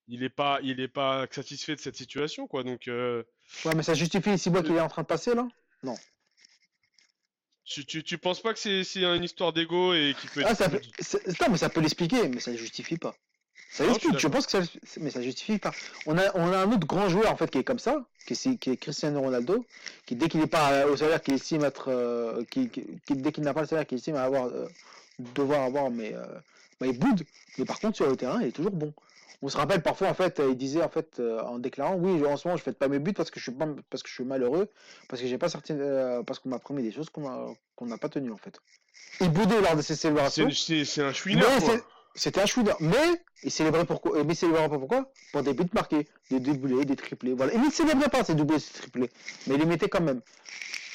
il est pas, il est pas satisfait de cette situation quoi. Donc euh, Ouais, mais ça justifie les six mois qu'il est en train de passer là? Tu, tu, tu penses pas que c'est, une histoire d'ego et qui peut être Ah, ça peut... c'est- Non, mais ça peut l'expliquer, mais ça ne justifie pas. Ça Non, explique, je pense que ça... Mais ça justifie pas. On a, on a un autre grand joueur, en fait, qui est comme ça, qui est, qui est Cristiano Ronaldo, qui, dès qu'il n'est pas au salaire qu'il estime être... euh, qui, qui- qui- dès qu'il n'a pas le salaire qu'il estime avoir, euh, devoir avoir, mais... euh, bah, il boude. Mais par contre, sur le terrain, il est toujours bon. On se rappelle parfois, en fait, euh, il disait, en fait, euh, en déclarant, oui, en ce moment, je fais pas mes buts parce que je suis pas, parce que je suis malheureux, parce que j'ai pas certaines, euh, parce qu'on m'a promis des choses qu'on a, qu'on n'a pas tenues, en fait. Il boudait lors de ses célébrations. C'est, un chouineur Mais C'était un chouineur. Mais il célébrait pourquoi Mais il célébrait pas pourquoi? Pour des buts marqués, des doublés, des triplés. Voilà. Il ne célébrait pas ces doublés, ces triplés. Mais il les mettait quand même.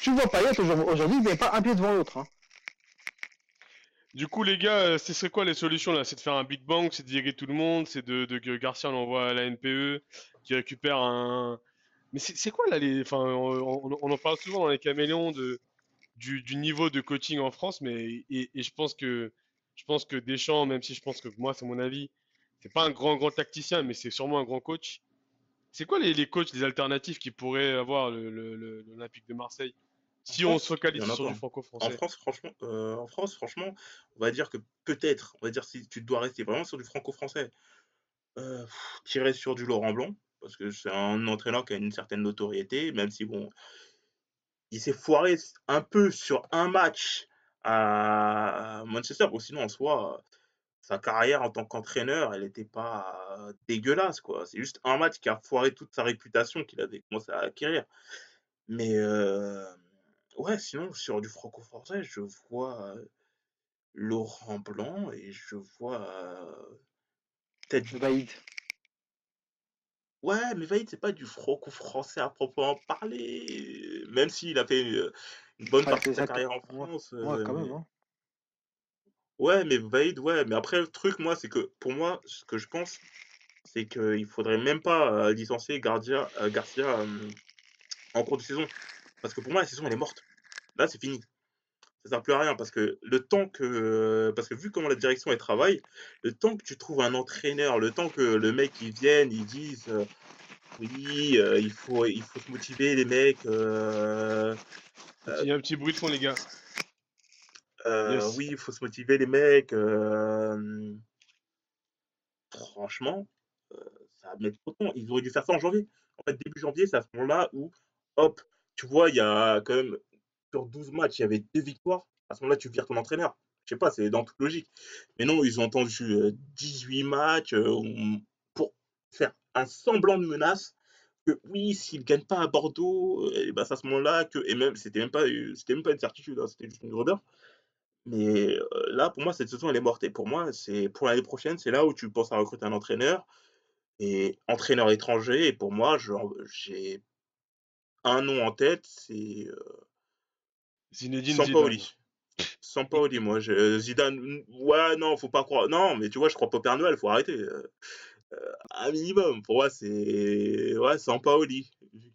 Tu vois Payet aujourd'hui, il n'est pas un pied devant l'autre. Hein. Du coup, les gars, euh, ce serait quoi les solutions là? C'est de faire un Big Bang, c'est de virer tout le monde, c'est de, que Garcia l'envoie à la NPE, qui récupère un. Mais c'est quoi là les. Enfin, on, en parle souvent dans les caméléons de, du, niveau de coaching en France, mais et, je pense que je pense que Deschamps, même si je pense que moi c'est mon avis, c'est pas un grand grand tacticien, mais c'est sûrement un grand coach. C'est quoi les, les coachs, les alternatives qui pourraient avoir l'Olympique de Marseille? Si on France, se focalise en sur du En franco-français. France, franchement, euh, en France, franchement, on va dire que peut-être, on va dire si tu dois rester vraiment sur du franco-français, euh, tirer sur du Laurent Blanc, parce que c'est un entraîneur qui a une certaine notoriété, même si bon, il s'est foiré un peu sur un match à Manchester, bon, sinon en soi, sa carrière en tant qu'entraîneur, elle n'était pas dégueulasse, quoi. C'est juste un match qui a foiré toute sa réputation qu'il avait commencé à acquérir. Mais euh, ouais, sinon, sur du franco-français, je vois Laurent Blanc et je vois peut-être. Vaïd. Ouais, mais Vaïd, c'est pas du franco-français à proprement parler. Même s'il a fait une, une bonne partie de sa ça que- carrière en ouais, France. Ouais, quand même. mais- Hein. Ouais, mais Vaïd, ouais. Mais après, le truc, moi, c'est que pour moi, ce que je pense, c'est qu'il faudrait même pas licencier Gardia, Garcia en cours de saison. Parce que pour moi, la saison, elle est morte. Là, c'est fini. Ça sert plus à rien parce que le temps que. Parce que vu comment la direction elle travaille, le temps que tu trouves un entraîneur, le temps que le mec il vienne, ils disent euh, oui, euh, il faut, il faut se motiver, les mecs. euh, Il y a un petit bruit de fond, les gars. Yes. oui, il faut se motiver, les mecs. Franchement, ça va mettre trop de temps. Ils auraient dû faire ça en janvier. En fait, début janvier, c'est à ce moment-là où, hop, tu vois, il y a quand même, sur 12 matchs, il y avait deux victoires. À ce moment-là, tu vires ton entraîneur. Je sais pas, c'est dans toute logique. Mais non, ils ont entendu euh, 18 matchs euh, pour faire un semblant de menace que oui, s'ils ne gagnent pas à Bordeaux, et ben c'est à ce moment-là que, et même, c'était même pas, euh, c'était même pas une certitude, hein, c'était juste une rumeur. Mais euh, là, pour moi, cette saison, elle est morte. Et pour moi, c'est pour l'année prochaine, c'est là où tu penses à recruter un entraîneur et entraîneur étranger. Et pour moi, j'ai un nom en tête, c'est euh, Zinedine Sampaoli. Zidane. Sampaoli, moi, je, Zidane, ouais, non, faut pas croire. Non, mais tu vois, je crois pas au Père Noël, faut arrêter. euh, euh, un minimum, pour moi, c'est ouais, Sampaoli.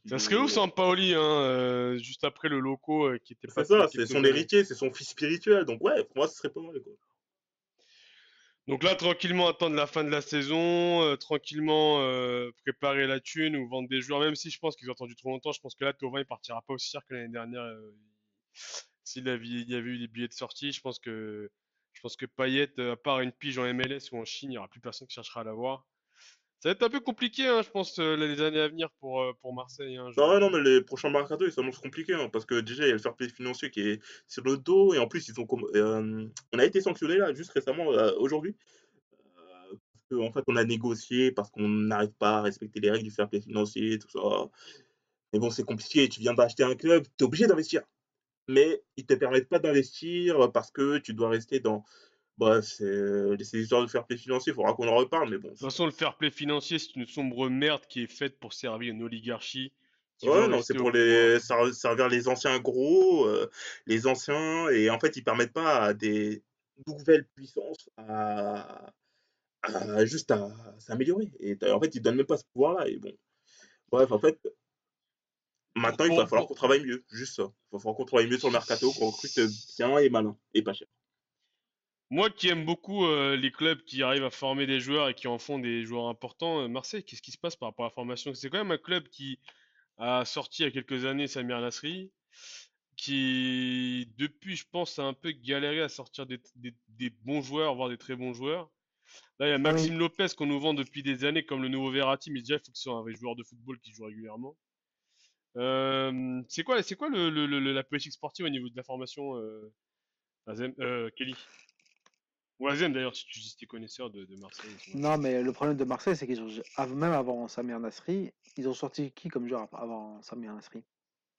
Ça serait où Sampaoli, hein, euh, juste après le loco euh, qui était C'est passé ça, c'est son héritier, c'est son fils spirituel. Donc ouais, pour moi, ce serait pas mal. Quoi. Donc là, tranquillement attendre la fin de la saison, euh, tranquillement euh, préparer la thune ou vendre des joueurs, même si je pense qu'ils ont attendu trop longtemps. Je pense que là, Thauvin, il partira pas aussi cher que l'année dernière. euh, S'il y avait eu des billets de sortie, je pense que, je pense que à part une pige en MLS ou en Chine, il n'y aura plus personne qui cherchera à l'avoir. Ça va être un peu compliqué, hein, je pense, euh, les années à venir pour, euh, pour Marseille. hein, je- Non, non, mais les prochains mercato, ils s'annoncent compliqués, hein, parce que déjà, il y a le fair play financier qui est sur le dos, et en plus, ils ont euh, on a été sanctionné là, juste récemment, euh, aujourd'hui, parce qu'en fait, on a négocié parce qu'on n'arrive pas à respecter les règles du fair play financier, tout ça. Mais bon, c'est compliqué, tu viens d'acheter un club, tu es obligé d'investir. Mais ils te permettent pas d'investir parce que tu dois rester dans. Bref, c'est ces histoires de fair play financier, il faudra qu'on en reparle, mais bon. De toute façon, le fair play financier, c'est une sombre merde qui est faite pour servir une oligarchie. Ouais, non, c'est pour les ser- servir les anciens gros, euh, les anciens, et en fait, ils permettent pas à des nouvelle puissance à, à- juste à s'améliorer. Et en fait, ils donnent même pas ce pouvoir-là. Et bon, bref, en fait, maintenant, il va falloir qu'on travaille mieux. Juste ça. Il va falloir qu'on travaille mieux sur le mercato, qu'on recrute bien et malin et pas cher. Moi qui aime beaucoup euh, les clubs qui arrivent à former des joueurs et qui en font des joueurs importants, euh, Marseille, qu'est-ce qui se passe par rapport à la formation? C'est quand même un club qui a sorti il y a quelques années Samir Nasri, qui depuis, je pense, a un peu galéré à sortir des, des- des bons joueurs, voire des très bons joueurs. Là, il y a Maxime Lopez qu'on nous vend depuis des années comme le nouveau Verratti, mais déjà, il faut que ce soit un vrai joueur de football qui joue régulièrement. Euh, c'est quoi, c'est quoi le, le- le- la politique sportive au niveau de la formation, Azem- Kelly? Ou Azem d'ailleurs, si tu si es connaisseur de, de Marseille. Non, mais le problème de Marseille, c'est qu'ils ont, même avant Samir Nasri, ils ont sorti qui comme joueur avant Samir Nasri?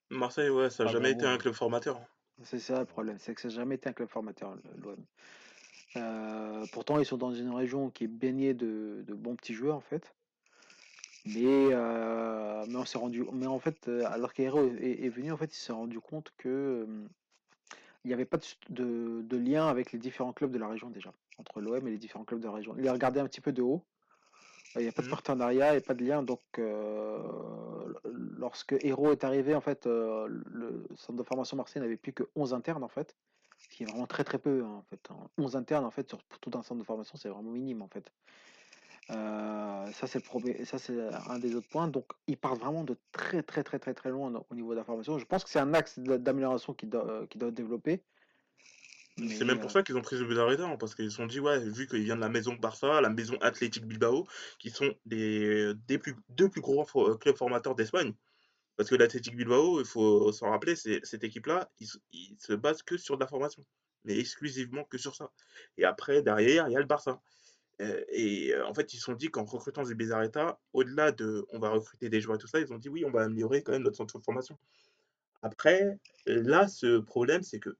Marseille, ouais, ça n'a Ah, jamais vraiment, été un club formateur. C'est ça le problème, c'est que ça n'a jamais été un club formateur, l'OM. Euh, pourtant, ils sont dans une région qui est baignée de, de bons petits joueurs, en fait. Mais, euh, mais on s'est rendu, mais en fait, euh, alors qu'Hero est, est venu, en fait, il s'est rendu compte que euh, il n'y avait pas de, de- de lien avec les différents clubs de la région déjà, entre l'OM et les différents clubs de la région. Il a regardé un petit peu de haut. Il n'y a pas de Mhm. partenariat et pas de lien. Donc, euh, lorsque Hero est arrivé, en fait, euh, le centre de formation Marseille n'avait plus que 11 internes, en fait. Ce qui est vraiment très très peu, hein, en fait. hein. 11 internes, en fait, sur tout un centre de formation, c'est vraiment minime, en fait. Euh, ça, c'est le problème. Ça, c'est un des autres points. Donc, ils partent vraiment de très très très très très loin au niveau de la formation. Je pense que c'est un axe d'amélioration qui doit, euh, développer. C'est même pour euh, ça qu'ils ont pris Zubizarreta, hein, parce qu'ils se sont dit, ouais, vu qu'il vient de la maison Barça, la maison Athletic Bilbao, qui sont des, des plus, deux plus gros clubs formateurs d'Espagne. Parce que l'Athletic Bilbao, il faut s'en rappeler, cette équipe-là, ils se basent que sur de la formation, mais exclusivement que sur ça. Et après, derrière, il y a le Barça. Et en fait, ils se sont dit qu'en recrutant Zubizarreta, au-delà de on va recruter des joueurs et tout ça, ils ont dit oui, on va améliorer quand même notre centre de formation. Après, là, ce problème, c'est que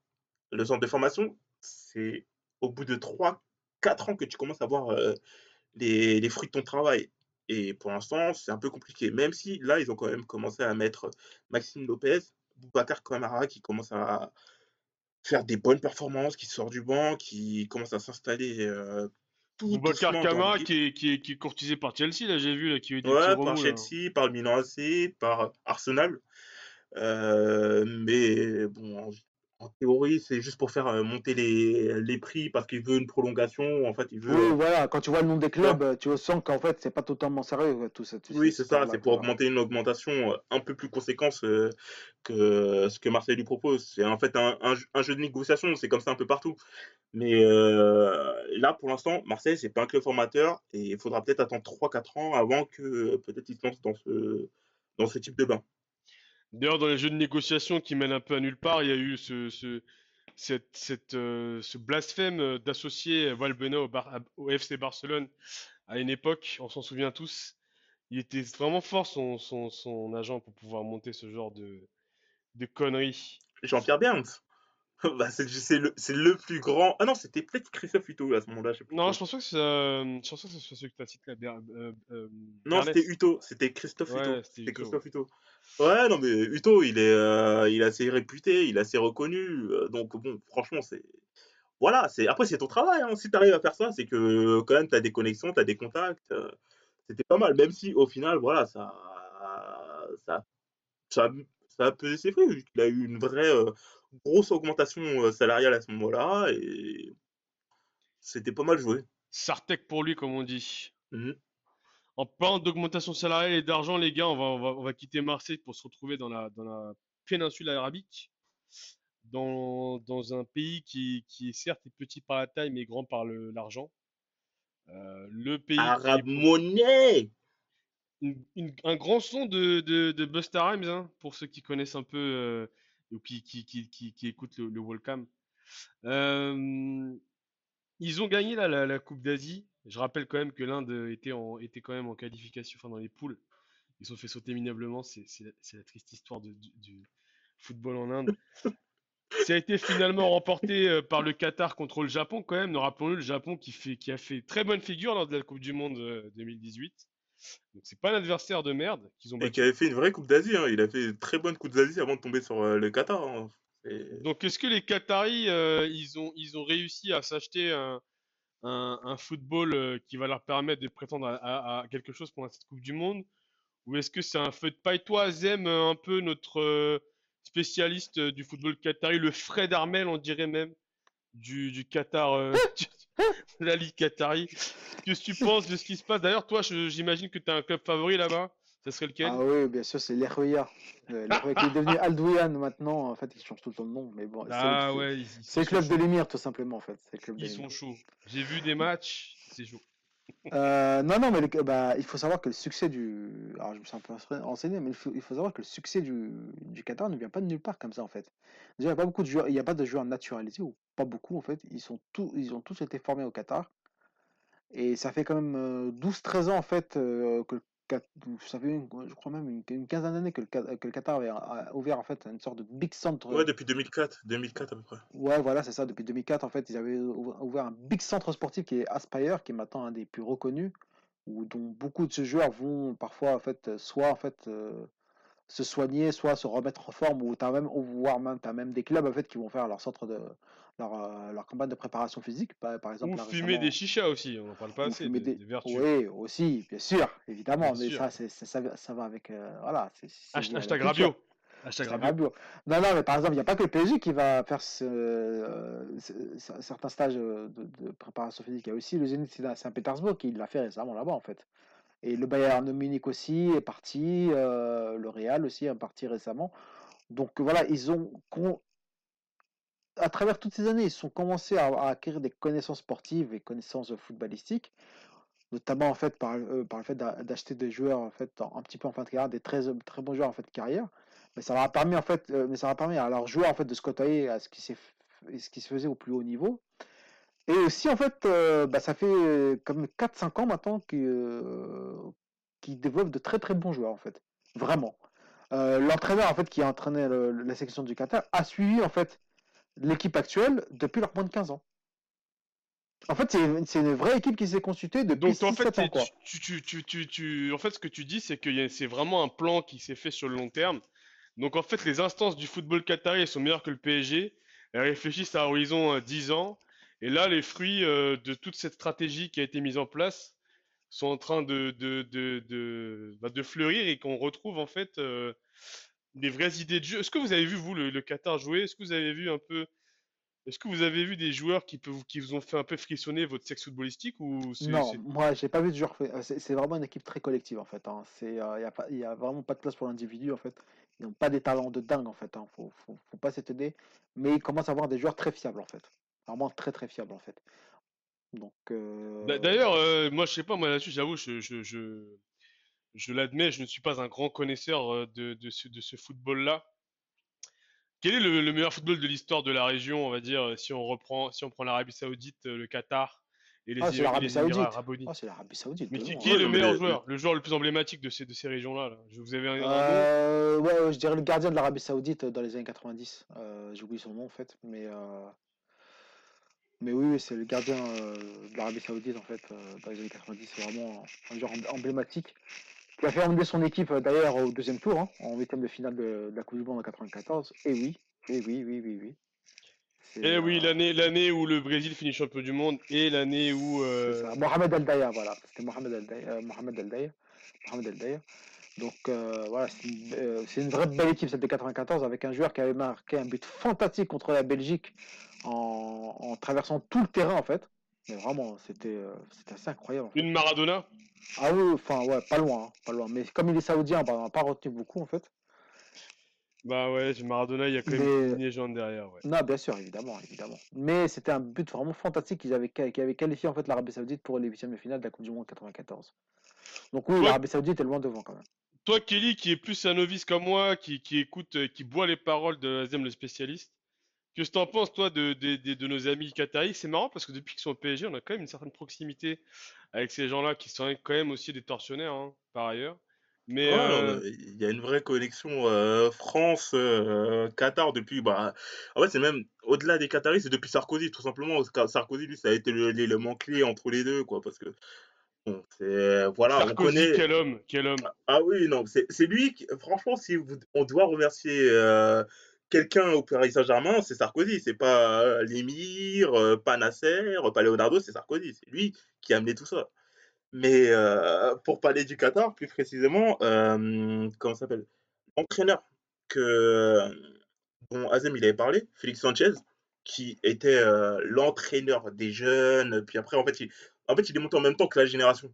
le centre de formation, c'est au bout de 3-4 ans que tu commences à voir les, les fruits de ton travail. Et pour l'instant, c'est un peu compliqué. Même si là, ils ont quand même commencé à mettre Maxime Lopez, Boubacar Kamara qui commence à faire des bonnes performances, qui sort du banc, qui commence à s'installer tout Boubacar dans qui est, qui, est, qui est courtisé par Chelsea, là j'ai vu, là, qui petits Ouais, par remous, là. Chelsea, par le Milan AC, par Arsenal. Euh, mais bon, en, théorie, c'est juste pour faire euh, monter les, les prix parce qu'il veut une prolongation. En fait, il veut. Oui, euh, voilà, quand tu vois le nom des clubs, euh, tu sens qu'en fait, c'est pas totalement sérieux, tout ça, tout Oui, c'est ça, c'est pour augmenter une augmentation un peu plus conséquente euh, que ce que Marseille lui propose. C'est en fait un, un jeu- un jeu de négociation, c'est comme ça un peu partout. Mais euh, là, pour l'instant, Marseille, c'est pas un club formateur et il faudra peut-être attendre 3-4 ans avant que peut-être il se lance dans ce, dans ce type de bain. D'ailleurs, dans les jeux de négociation qui mènent un peu à nulle part, il y a eu ce, ce, cette, euh, ce blasphème euh, d'associer Valbuena au FC Barcelone à une époque, on s'en souvient tous. Il était vraiment fort son, son, son agent pour pouvoir monter ce genre de, de conneries. Jean-Pierre Berns, *laughs* bah, c'est le, le plus grand. Ah non, c'était peut-être Christophe Huto à ce moment-là, Non, je pense pas que c'est euh, je pense pas que ce soit celui que tu as cité euh, euh, Non, c'était Huto, c'était Christophe Ouais, Huto. c'était. Christophe Huto. Ouais, non, mais Huto, il est, euh, il est assez réputé, il est assez reconnu. donc, bon, franchement, c'est. Voilà, c'est après, c'est ton travail. hein. Si tu arrives à faire ça, c'est que quand même, tu as des connexions, tu as des contacts. C'était pas mal, même si au final, voilà, ça, ça, ça, ça a pesé ses fruits. Il a eu une vraie grosse augmentation euh, salariale à ce moment-là et c'était pas mal joué. Sartek pour lui, comme on dit. Mhm. En parlant d'augmentation salariale et d'argent, les gars, on va, on va, on va quitter Marseille pour se retrouver dans la, dans la péninsule arabique, dans, dans un pays qui, qui est certes petit par la taille, mais grand par l'argent. Euh, le pays Arabe monnaie une- une- un grand son de, de, de Busta Rhymes, hein, pour ceux qui connaissent un peu euh, ou qui, qui, qui, qui, écoutent le, le Welcome. Euh, ils ont gagné là, la, Coupe d'Asie. Je rappelle quand même que l'Inde était, en, était quand même en qualification, enfin dans les poules. Ils se sont fait sauter minablement. C'est c'est la, triste histoire du, football en Inde. Ça a été finalement remporté euh, par le Qatar contre le Japon quand même. Nous rappelons-le, le Japon qui, fait, qui a fait très bonne figure lors de la Coupe du Monde euh, 2018. Donc c'est pas un adversaire de merde qu'ils ont et qui avait fait une vraie Coupe d'Asie. hein. Il a fait une très bonne Coupe d'Asie avant de tomber sur euh, le Qatar. hein. Et- Donc, est-ce que les Qataris, euh, ils ont, ils ont réussi à s'acheter un, un, un football euh, qui va leur permettre de prétendre à, à- à quelque chose pendant cette Coupe du Monde? Ou est-ce que c'est un feu de paille? Toi, euh, un peu notre spécialiste du football qatari, le Fred Armel, on dirait même, du, du Qatar, euh, *laughs* de *laughs* la Ligue qatari. Qu'est-ce que tu penses de ce qui se passe? D'ailleurs, toi, j'imagine que tu as un club favori là-bas. Ça serait lequel? Ah oui, bien sûr, c'est l'Erroya. Euh, L'Erroya qui est devenu *laughs* Aldouyan maintenant. En fait, il change tout le temps de nom. Mais bon, c'est- Ah c'est- ouais, ils, ils c'est le club de l'émir, tout simplement, en fait. Club Ils sont chauds. J'ai vu des matchs, c'est chaud. Euh, non, non, mais bah, il faut savoir que le succès du. Alors, je me suis un peu renseigné, mais il faut, il faut savoir que le succès du, du Qatar ne vient pas de nulle part comme ça, en fait. Déjà, il n'y a pas beaucoup de joueurs, il y a pas de joueurs naturalisés, ou pas beaucoup, en fait. Ils, sont tous, ils ont tous été formés au Qatar. Et ça fait quand même euh, 12-13 ans, en fait, euh, que ça fait, une- je crois même, une, une quinzaine d'années que le, Qat- que le Qatar avait a ouvert, en fait, une sorte de big centre. Ouais, depuis 2004, 2004 à peu près. Ouais, voilà, c'est ça. Depuis 2004, en fait, ils avaient ouv- ouvert un big centre sportif qui est Aspire, qui est maintenant un des plus reconnus, où dont beaucoup de ces joueurs vont parfois, en fait, soit en fait euh, se soigner, soit se remettre en forme, ou t'as même, voire même, t'as même des clubs en fait qui vont faire leur centre de leur, euh, leur campagne de préparation physique, par, par exemple. Ou là, fumer récemment, des chichas aussi, on n'en parle pas ou assez, fumer des, des- des vertus. Oui, aussi, bien sûr, évidemment, Bien mais sûr. ça, c'est, ça, va- ça va avec, euh, voilà, c'est, Hashtag. Hashtag C'est Rabiot. Rabiot. Non, non, mais par exemple, il n'y a pas que le PSG qui va faire ce- euh, ce- ce- certains stages euh, de, de préparation physique. Il y a aussi le Zénith de Saint-Pétersbourg qui l'a fait récemment là-bas, en fait. Et le Bayern de Munich aussi est parti, euh, le Real aussi est parti récemment. Donc voilà, ils ont, con- à travers toutes ces années, ils ont commencé à, acquérir des connaissances sportives et connaissances footballistiques, notamment en fait par, euh, le fait d'a- d'acheter des joueurs en fait un petit peu en fin de carrière, des très, très bons joueurs en fait de carrière. Mais ça leur a permis en fait, euh, mais ça leur a permis à leurs joueurs en fait de se côtoyer à ce qui s'est ce qui se faisait au plus haut niveau. Et aussi en fait, euh, bah, ça fait comme 4-5 ans maintenant qu'ils développent de très très bons joueurs en fait, vraiment. L'entraîneur en fait qui a entraîné la sélection du Qatar a suivi en fait l'équipe actuelle depuis leur moins de 15 ans. En fait, c'est une, vraie équipe qui s'est constituée depuis Donc en fait, 6-7 ans quoi. tu, tu, tu, tu, tu- en fait, ce que tu dis, c'est que c'est vraiment un plan qui s'est fait sur le long terme. Donc en fait, les instances du football qatari sont meilleures que le PSG. Elles réfléchissent à horizon euh, 10 ans. Et là, les fruits euh, de toute cette stratégie qui a été mise en place sont en train de, de, de, de, bah, de fleurir et qu'on retrouve en fait euh, des vraies idées de jeu. Est-ce que vous avez vu, vous, le, le Qatar jouer? Est-ce que vous avez vu un peu, est-ce que vous avez vu des joueurs qui, peuvent, qui vous ont fait un peu frissonner votre sexe footballistique ou Non, moi j'ai pas vu de joueur. fait- euh, C'est vraiment une équipe très collective en fait. hein. C'est, il y a pas, y a vraiment pas de place pour l'individu en fait. Ils n'ont pas des talents de dingue en fait. Hein. Faut, faut, faut pas s'étonner. Mais ils commencent à avoir des joueurs très fiables en fait. Vraiment très très fiables en fait. Donc. euh, D'a- D'ailleurs, euh, moi, je sais pas, moi là-dessus, j'avoue, je, je, je, je l'admets, je ne suis pas un grand connaisseur euh, de, de ce, de ce football-là. Quel est le, le meilleur football de l'histoire de la région, on va dire, euh, si on reprend, si on prend l'Arabie Saoudite, euh, le Qatar et les, Ah, c'est l'Arabie les Émirats Saoudite. Arabes Unis? Ah, c'est l'Arabie Saoudite. Mais qui, est Ouais, le mais meilleur le- joueur, le joueur le plus emblématique de ces, de ces régions-là, là? Je- Vous nom? Euh, ouais, ouais, je dirais le gardien de l'Arabie Saoudite dans les années 90. Euh, j'ai oublié son nom en fait, mais euh, mais oui, c'est le gardien de l'Arabie Saoudite en fait dans les années 90. C'est vraiment un joueur em- emblématique qui a fait emmener son équipe euh, d'ailleurs au deuxième tour, hein, en huitième de finale de, de la Coupe du Monde en 94. Et oui, et oui, oui, oui, oui. C'est Eh oui, euh, l'année, l'année où le Brésil finit champion du monde et l'année où euh. Mohamed El Daya, voilà. C'était Mohamed El Daya. euh, Mohamed El Daya. Mohamed El Daya. Donc voilà, c'est une, c'est une vraie belle équipe celle de 94 avec un joueur qui avait marqué un but fantastique contre la Belgique en, en traversant tout le terrain en fait. Mais vraiment, c'était euh, c'était assez incroyable. En fait. une Maradona? Ah oui, enfin ouais, pas loin, hein, pas loin. Mais comme il est saoudien, bah, on n'a pas retenu beaucoup en fait. Bah ouais, Maradona, il y a quand même Mais- une légende derrière, ouais. Non, bien sûr, évidemment, évidemment. Mais c'était un but vraiment fantastique qu'ils avaient, qui avait qualifié en fait l'Arabie Saoudite pour les huitièmes de finale de la Coupe du Monde 94. Donc oui, Ouais. l'Arabie Saoudite est loin devant quand même. Toi, Kelly, qui est plus un novice comme moi, qui, qui écoute, euh, qui boit les paroles de Azem le spécialiste, qu'est-ce que t'en penses, toi, de, de, de- de nos amis qataris? C'est marrant parce que depuis qu'ils sont au PSG, on a quand même une certaine proximité avec ces gens-là qui sont quand même aussi des tortionnaires, hein, par ailleurs. Mais Ouais, non, euh, mais il y a une vraie connexion euh, France-Qatar depuis. Bah, en fait, c'est même au-delà des Qataris, c'est depuis Sarkozy, tout simplement. Sarkozy, lui, ça a été l'élément clé entre les deux, quoi. Parce que, bon, c'est. Voilà, on Sarkozy, connaît. quel homme, quel homme. Ah oui, non, c'est lui qui, franchement, si vous- on doit remercier euh, quelqu'un au Paris Saint-Germain, c'est Sarkozy, c'est pas euh, l'émir, euh, pas Nasser, pas Leonardo, c'est Sarkozy, c'est lui qui a amené tout ça. Mais euh, pour parler du Qatar, plus précisément, euh, comment s'appelle L'entraîneur que dont Azem il avait parlé, Félix Sanchez, qui était euh, l'entraîneur des jeunes, puis après en fait il, en fait il est monté en même temps que la génération.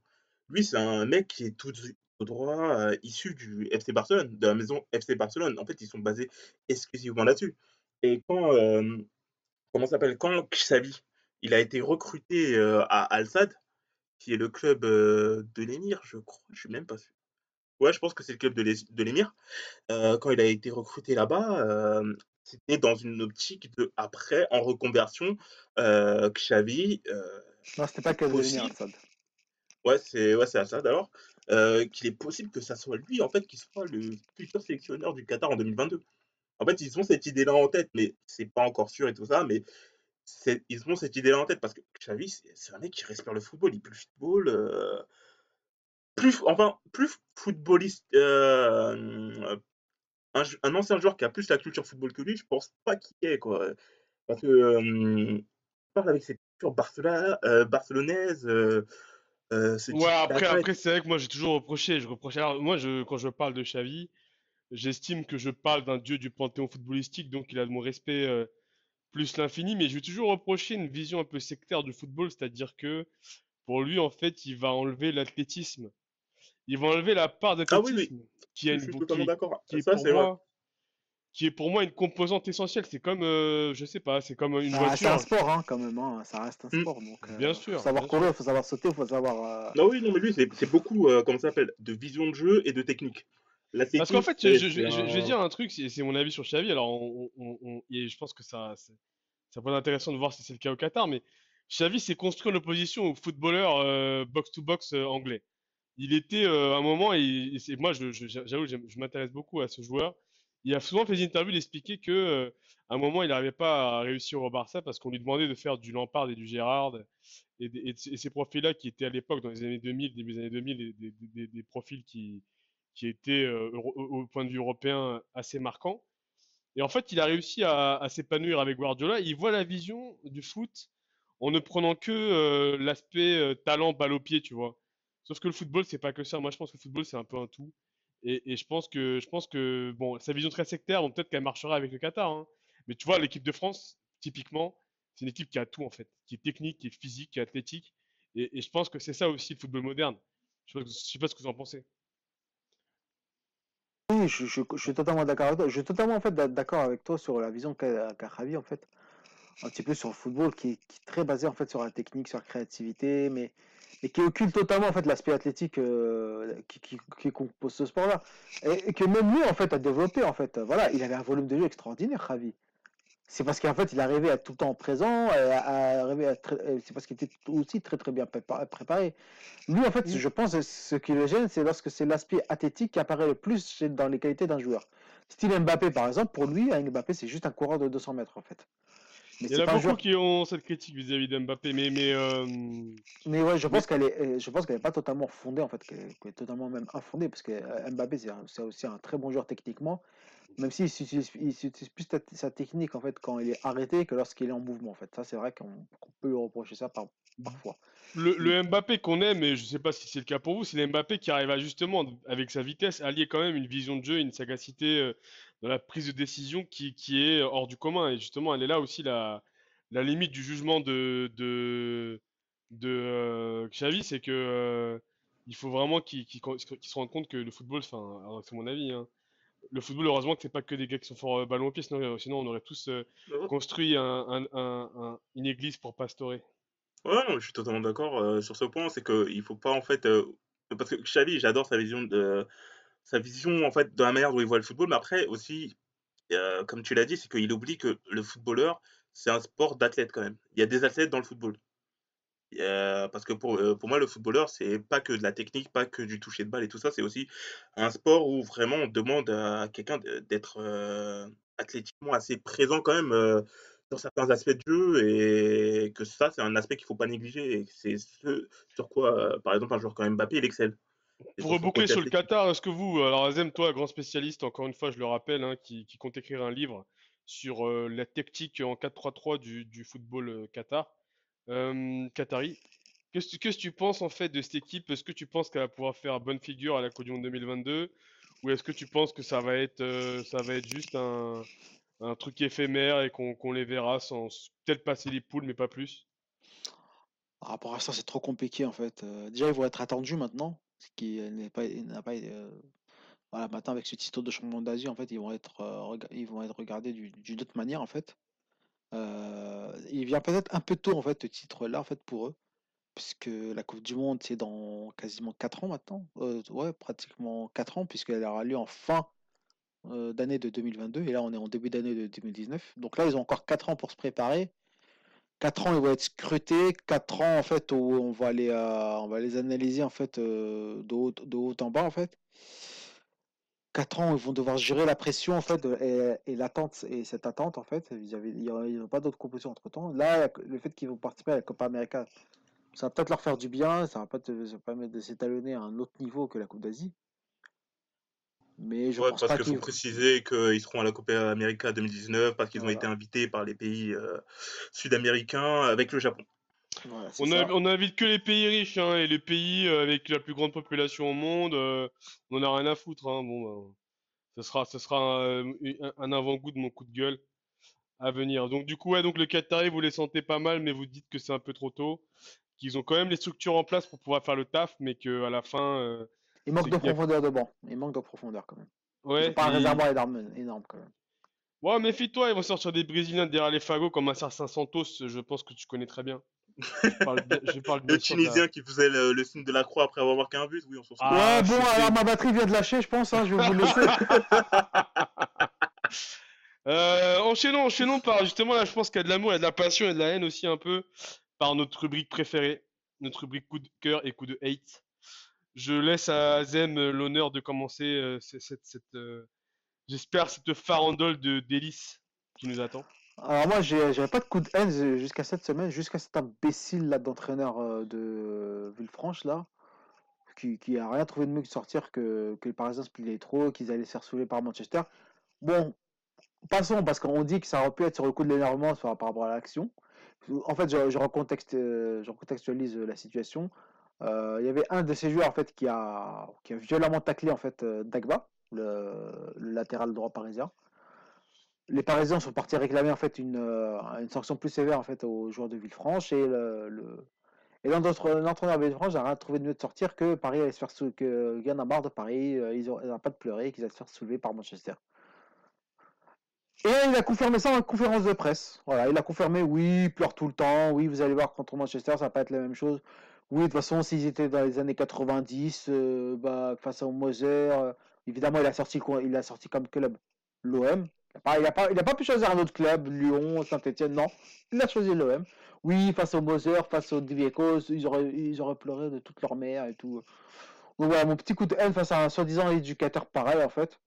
Lui c'est un mec qui est tout au droit euh, issu du FC Barcelone, de la maison FC Barcelone. En fait ils sont basés exclusivement là-dessus. Et quand euh, comment s'appelle? Quand Xavi il a été recruté euh, à Al Sadd, qui est le club euh, de l'émir, je crois, je suis même pas sûr. Ouais, je pense que c'est le club de l'émir. Euh, quand il a été recruté là-bas, c'était dans une optique de après, en reconversion, Xavi, Non, c'était pas que de venir, ça. Ouais, c'est ouais, à ça euh, qu'il est possible que ça soit lui en fait qui soit le futur sélectionneur du Qatar en 2022. En fait, ils ont cette idée-là en tête, mais c'est pas encore sûr et tout ça, mais ils ont cette idée-là en tête parce que Xavi, c'est un mec qui respire le football, il peut le football. euh, plus, enfin, plus footballiste, euh, un, ancien joueur qui a plus la culture football que lui, je pense pas qu'il ait, quoi. Parce que euh, parle avec cette culture barcelona- barcelonaise, euh, Ouais, après, après c'est vrai que moi j'ai toujours reproché, je. Alors, moi, je, quand je parle de Xavi, j'estime que je parle d'un dieu du panthéon footballistique, donc il a de mon respect euh, plus l'infini, mais je vais toujours reprocher une vision un peu sectaire du football, c'est-à-dire que pour lui, en fait, il va enlever l'athlétisme. Il va enlever la part Ah oui, oui, d'athlétisme qui, a une, qui, est, pour moi, qui est pour moi une composante essentielle. C'est comme, euh, je sais pas, c'est comme une Ça reste un voiture. sport, hein, quand même. hein, Ça reste un Mm. sport. Donc, Bien euh, sûr, faut savoir bien courir, sûr. faut savoir sauter, faut savoir. euh, Non, oui, non, mais lui, c'est c'est beaucoup, euh, comment ça s'appelle, de vision de jeu et de technique. Parce qu'en fait, je, c'est je- je- c'est je vais dire un truc, c'est c'est mon avis sur Xavi. Alors, on, on- on- et je pense que ça, c'est- ça peut être intéressant de voir si c'est le cas au Qatar, mais Xavi s'est construit en opposition au footballeur euh, box-to-box euh, anglais. Il était euh, à un moment, et, et c'est- moi, je, je- j'avoue, je m'intéresse beaucoup à ce joueur. Il a souvent fait des interviews d'expliquer que euh, un moment, il n'arrivait pas à réussir au Barça parce qu'on lui demandait de faire du Lampard et du Gérard et, ces profils-là qui étaient à l'époque, dans les années 2000, début des années 2000, des, profils qui, étaient euh, au point de vue européen assez marquants. Et en fait, il a réussi à, s'épanouir avec Guardiola. Il voit la vision du foot en ne prenant que euh, l'aspect talent, balle au pied, tu vois. Sauf que le football, c'est pas que ça. Moi, je pense que le football, c'est un peu un tout. Et, je pense que, je pense que, bon, sa vision très sectaire, bon, peut-être qu'elle marchera avec le Qatar. hein. Mais tu vois, l'équipe de France, typiquement, c'est une équipe qui a tout en fait, qui est technique, qui est physique, qui est athlétique. Et, je pense que c'est ça aussi le football moderne. Je je sais pas ce que vous en pensez. Oui, je, suis totalement d'accord avec toi. Je totalement en fait d'a- d'accord avec toi sur la vision qu'a qu'a Javi en fait, un petit peu sur le football qui qui est très basé en fait sur la technique, sur la créativité, mais, mais qui occulte totalement en fait l'aspect athlétique euh, qui, qui, qui compose ce sport-là. Et, et que même lui en fait a développé en fait. Voilà, il avait un volume de jeu extraordinaire, Javi. C'est parce qu'en fait il arrivait à tout le temps présent, à, à à euh, c'est parce qu'il était aussi très très bien prépa- préparé. Lui, en fait, je pense, ce qui le gêne, c'est lorsque c'est l'aspect athlétique qui apparaît le plus dans les qualités d'un joueur. Style Mbappé, par exemple, pour lui, Mbappé, c'est juste un coureur de 200 mètres, en fait. Mais Il y en a beaucoup joueur. qui ont cette critique vis-à-vis d'Mbappé, mais, mais euh, Mais ouais, je pense qu'elle est, euh, je pense qu'elle est pas totalement fondée, en fait, qu'elle est totalement même infondée, parce que euh, Mbappé, c'est un- c'est aussi un très bon joueur techniquement, même s'il s'utilise plus sa technique, en fait, quand il est arrêté que lorsqu'il est en mouvement, en fait. Ça, c'est vrai qu'on qu'on peut lui reprocher ça par, parfois. le, le Mbappé qu'on aime, et je sais pas si c'est le cas pour vous, c'est le Mbappé qui arrive à justement, avec sa vitesse, allier quand même une vision de jeu, une sagacité dans la prise de décision qui, qui est hors du commun. Et justement, elle est là aussi la, la limite du jugement de, de, de euh, Xavi, c'est que euh, il faut vraiment qu'il qu'il se rende compte que le football, enfin, c'est mon avis, hein, le football, heureusement que c'est pas que des gars qui sont forts euh, ballon au pied, sinon, euh, sinon on aurait tous euh, construit un, un- un- un- une église pour pastorer. Ouais, non, je suis totalement d'accord sur ce point. C'est qu'il faut pas en fait, parce que Xavi, j'adore sa vision de sa vision en fait de la manière dont il voit le football, mais après aussi, euh, comme tu l'as dit, c'est qu'il oublie que le footballeur, c'est un sport d'athlète quand même. Il y a des athlètes dans le football. Euh, parce que pour, euh, pour moi, le footballeur, c'est pas que de la technique, pas que du toucher de balle et tout ça, c'est aussi un sport où vraiment on demande à quelqu'un d'être athlétiquement assez présent quand même sur certains aspects de jeu et que ça, c'est un aspect qu'il faut pas négliger. Et c'est ce sur quoi, par exemple, un joueur comme Mbappé, il excelle. Pour reboucler sur le. Qatar, est-ce que vous, alors Azem, toi, grand spécialiste, encore une fois, je le rappelle, hein, qui, qui compte écrire un livre sur euh, la tactique en 4-3-3 du, du football euh, Qatar. Euh, Qatari. Qu'est-ce que tu penses en fait de cette équipe? Est-ce que tu penses qu'elle va pouvoir faire bonne figure à la Coupe du Monde 2022? Ou est-ce que tu penses que ça va être, euh, ça va être juste un, un truc éphémère et qu'on les verra sans peut-être passer les poules, mais pas plus? Par rapport à ça, c'est trop compliqué en fait. Euh, déjà, ils vont être attendus maintenant, ce qui euh, n'est pas, n'a pas, euh, voilà, maintenant avec ce titre de champion d'Asie, en fait, ils vont être, euh, ils vont être regardés du- d'une autre manière en fait. Il vient peut-être un peu tôt en fait, ce titre-là en fait pour eux, puisque la Coupe du Monde c'est dans quasiment 4 ans maintenant, ouais, pratiquement 4 ans, puisqu'elle aura lieu en fin d'année de 2022 et là on est en début d'année de 2019. Donc là, ils ont encore 4 ans pour se préparer. 4 ans, ils vont être scrutés. 4 ans, en fait, où on va les, euh, on va les analyser en fait euh, de haut, de haut en bas, en fait. 4 ans, ils vont devoir gérer la pression, en fait, et, l'attente, et cette attente, en fait. vis-à-vis- Il n'y aura, il y aura pas d'autres compétitions entre-temps. Là, le fait qu'ils vont participer à la Copa América, ça va peut-être leur faire du bien. Ça va peut-être permettre de s'étalonner à un autre niveau que la Coupe d'Asie. Mais je Ouais, pense parce pas qu'il faut qu'ils... préciser qu'ils seront à la Copa América 2019 parce qu'ils ont été invités par les pays euh, sud-américains avec le Japon. voilà, On a, ça. on invite que les pays riches, hein, et les pays euh, avec la plus grande population au monde, euh, on en a rien à foutre, hein. Bon, ben, ce sera, ce sera un, un- un avant-goût de mon coup de gueule à venir. Donc du coup, ouais, donc le Qatari, vous les sentez pas mal, mais vous dites que c'est un peu trop tôt, qu'ils ont quand même les structures en place pour pouvoir faire le taf, mais que à la fin, euh, Il manque de y a... profondeur de banc. Il manque de profondeur quand même. Ouais, pas un mais... réservoir énorme, énorme quand même. Ouais, méfie-toi, ils vont sortir des Brésiliens derrière les fagots comme un certain Santos, je pense que tu connais très bien. Je parle bien, je parle *laughs* bien Le sûr de la... Tunisien qui faisait le, le signe de la croix après avoir marqué un but, oui, on s'en souvient. Ah, Ouais, bon, alors ma batterie vient de lâcher, je pense, hein, je vais vous laisser. *laughs* Euh, enchaînons, enchaînons par justement là, je pense qu'il y a de l'amour, il y a de la passion et de la haine aussi un peu par notre rubrique préférée, notre rubrique coup de cœur et coup de hate. Je laisse à Azem euh, l'honneur de commencer euh, ce- cette, euh, j'espère cette farandole de délices qui nous attend. Alors moi, j'avais pas de coup de haine jusqu'à cette semaine, jusqu'à cet imbécile là d'entraîneur de Villefranche là, qui, qui a rien trouvé de mieux que de sortir que, que les Parisiens se trop, qu'ils allaient se faire saouler par Manchester. Bon, passons, parce qu'on dit que ça aurait pu être sur le coup de l'énervement par rapport à l'action. En fait, je, recontexte, je recontextualise la situation. Euh, il y avait un de ces joueurs en fait qui a, qui a violemment taclé en fait euh, Dagba, le, latéral droit parisien. Les Parisiens sont partis réclamer en fait une, euh, une sanction plus sévère en fait aux joueurs de Villefranche et le, le- et l'entraîneur de Villefranche rien trouvé de mieux de sortir que Paris allait se faire sou- que a de Paris, ils n'ont pas de pleurer, qu'ils allaient se faire soulever par Manchester. Et il a confirmé ça en conférence de presse. Voilà, il a confirmé, oui, il pleure tout le temps, oui, vous allez voir contre Manchester, ça va pas être la même chose. Oui, de toute façon, s'ils étaient dans les années 90, euh, bah, face au Moser, euh, évidemment, il a sorti, il a sorti comme club? l'OM. Il n'a pas, a pas pu choisir un autre club, Lyon, Saint-Etienne, non. Il a choisi l'OM. Oui, face au Moser, face au Diviecos, ils auraient, ils auraient pleuré de toute leur mère et tout. Donc voilà, mon petit coup de haine face à un soi-disant éducateur pareil, en fait.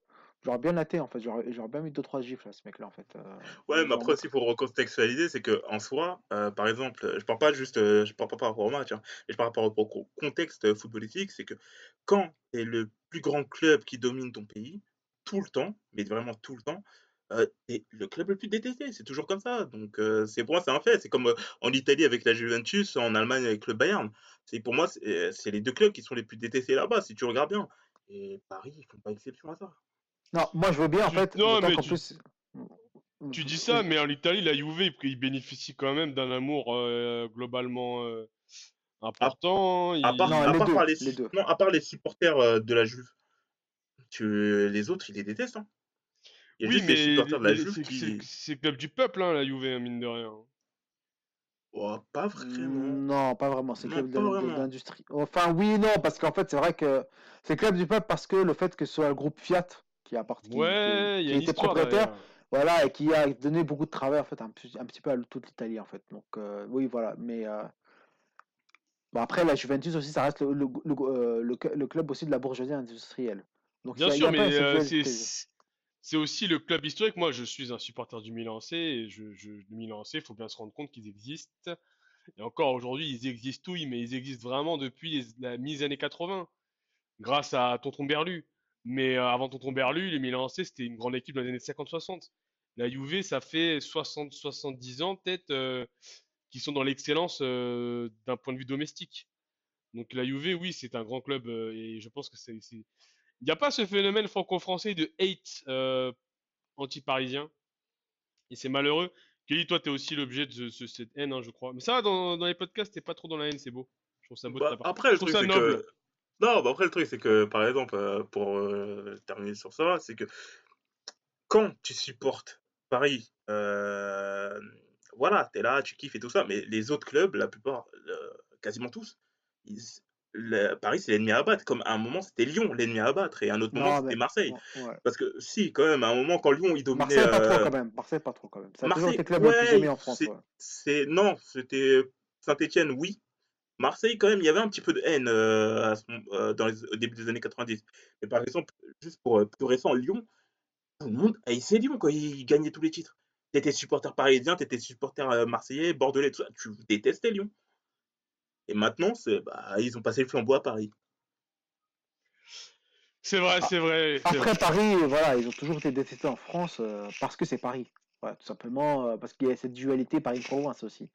J'aurais bien laté, en fait. J'aurais bien mis 2-3 gifles à ce mec-là, en fait. euh, Ouais, mais après aussi, pour recontextualiser, c'est que en soi, euh, par exemple, je parle pas juste, euh, je parle pas par rapport au match, hein, mais je parle par rapport au contexte footballistique, c'est que quand tu es le plus grand club qui domine ton pays, tout le temps, mais vraiment tout le temps, t'es le club le plus détesté, c'est toujours comme ça. Donc, c'est pour moi, c'est un fait. C'est comme en Italie avec la Juventus, en Allemagne avec le Bayern. C'est pour moi, c'est c'est les deux clubs qui sont les plus détestés là-bas, si tu regardes bien. Et Paris, ils font pas exception à ça. Non, moi, je veux bien, en Tu- fait, Non, mais tu, plus... tu dis ça, mais en Italie, la Juve, il bénéficie quand même d'un amour euh, globalement euh, À, important. à part, Il... Non, à les part deux, par les, les deux. non, à part les supporters euh, de la Juve. Tu, les autres, ils les détestent. hein. Il y a Oui, juste les mais supporters de la Juve c'est le qui. c'est le club du peuple, hein, la Juve, hein, mine de rien. Oh, pas vraiment. Non, pas vraiment. C'est club d'industrie. Enfin, oui, non, parce qu'en fait, c'est vrai que c'est le club du peuple parce que le fait que ce soit le groupe Fiat qui a, part- qui, qui, Ouais, y qui a une était histoire propriétaire, voilà, et qui a donné beaucoup de travail, en fait, un, petit- un petit peu à toute l'Italie, en fait. Donc, euh, oui, voilà. Mais euh, bon, après, la Juventus aussi, ça reste le, le, le, euh, le cl- le club aussi de la bourgeoisie industrielle. Donc, Bien a, sûr, mais euh, c'est aussi le club historique. Moi, je suis un supporter du Milan AC et je, je, le Milan il faut bien se rendre compte qu'ils existent. Et encore aujourd'hui, ils existent, oui, mais ils existent vraiment depuis les- la mise années 80, grâce à Tonton Berlu. Mais euh, avant Tonton Berlu, le Milan AC, c'était une grande équipe dans les années 50-60. La Juve, ça fait 60-70 ans peut-être euh, qu'ils sont dans l'excellence euh, d'un point de vue domestique. Donc la Juve, oui, c'est un grand club euh, et je pense que c'est, il n'y a pas ce phénomène franco-français de hate euh, anti-parisien et c'est malheureux. Kelly, toi, t'es aussi l'objet de ce- ce- cette haine, hein, je crois. Mais ça, dans, dans les podcasts, t'es pas trop dans la haine, c'est beau. Je trouve ça beau de Bah, ta part. après, Je le trouve ça noble. que. Non, bah après, le truc, c'est que, par exemple, euh, pour euh, terminer sur ça, c'est que quand tu supportes Paris, euh, voilà, t'es là, tu kiffes et tout ça, mais les autres clubs, la plupart, euh, quasiment tous, ils- le- Paris, c'est l'ennemi à abattre. Comme à un moment, c'était Lyon, l'ennemi à abattre, et à un autre moment, c'était Marseille. ouais. Parce que, si, quand même, à un moment, quand Lyon, il dominait. Marseille, pas trop quand même. Marseille, pas trop quand même. Ça a toujours Marseille, été le club le plus aimé en France. ouais. non, c'était Saint-Étienne, oui. Marseille, quand même, il y avait un petit peu de haine euh, à euh, dans les, au début des années 90. Mais par exemple, juste pour euh, plus récent, Lyon, tout le monde haïssait Lyon quand il gagnait tous les titres. T'étais supporter parisien, t'étais supporter euh, marseillais, bordelais, tout ça. Tu détestais Lyon. Et maintenant, c'est, bah, ils ont passé le flambeau à Paris. C'est vrai, Ah, c'est vrai, c'est vrai. Après, Paris, voilà, ils ont toujours été détestés en France euh, parce que c'est Paris. Voilà, tout simplement euh, parce qu'il y a cette dualité Paris-Province aussi.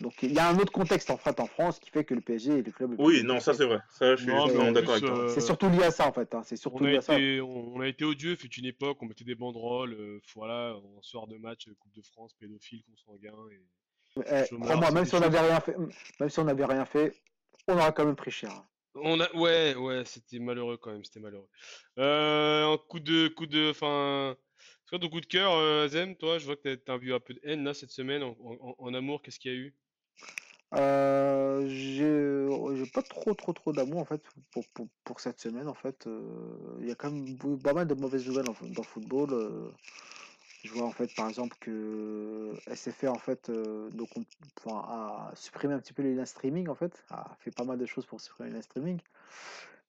Donc il y a un autre contexte en fait en France qui fait que le PSG est le club le Oui, non, ça c'est vrai. Ça, je suis Non, mais totalement en d'accord plus, avec toi. euh, C'est surtout lié à ça en fait. hein, C'est on surtout a lié à ça. été, on, on a été odieux, fut une époque, on mettait des banderoles, euh, voilà, en soir de match, euh, Coupe de France, pédophile, consanguin, et Eh, Crois-moi, même si on n'avait rien fait, même si on n'avait rien fait, on aura quand même pris cher. hein. On a, ouais, ouais, c'était malheureux quand même, c'était malheureux. Euh, un coup de, coup de, enfin, c'est quoi ton coup de cœur, Azem, toi? Je vois que t'as t'as vu un peu de haine là cette semaine en, en- en amour, qu'est-ce qu'il y a eu? Euh, j'ai j'ai pas trop trop trop d'amour en fait pour, pour, pour cette semaine en fait. Euh, Il y a quand même pas mal de mauvaises nouvelles dans le football. euh. Je vois en fait par exemple que SFR en fait euh, donc on- enfin, a supprimé un petit peu les liens streaming en fait, a fait pas mal de choses pour supprimer les liens streaming.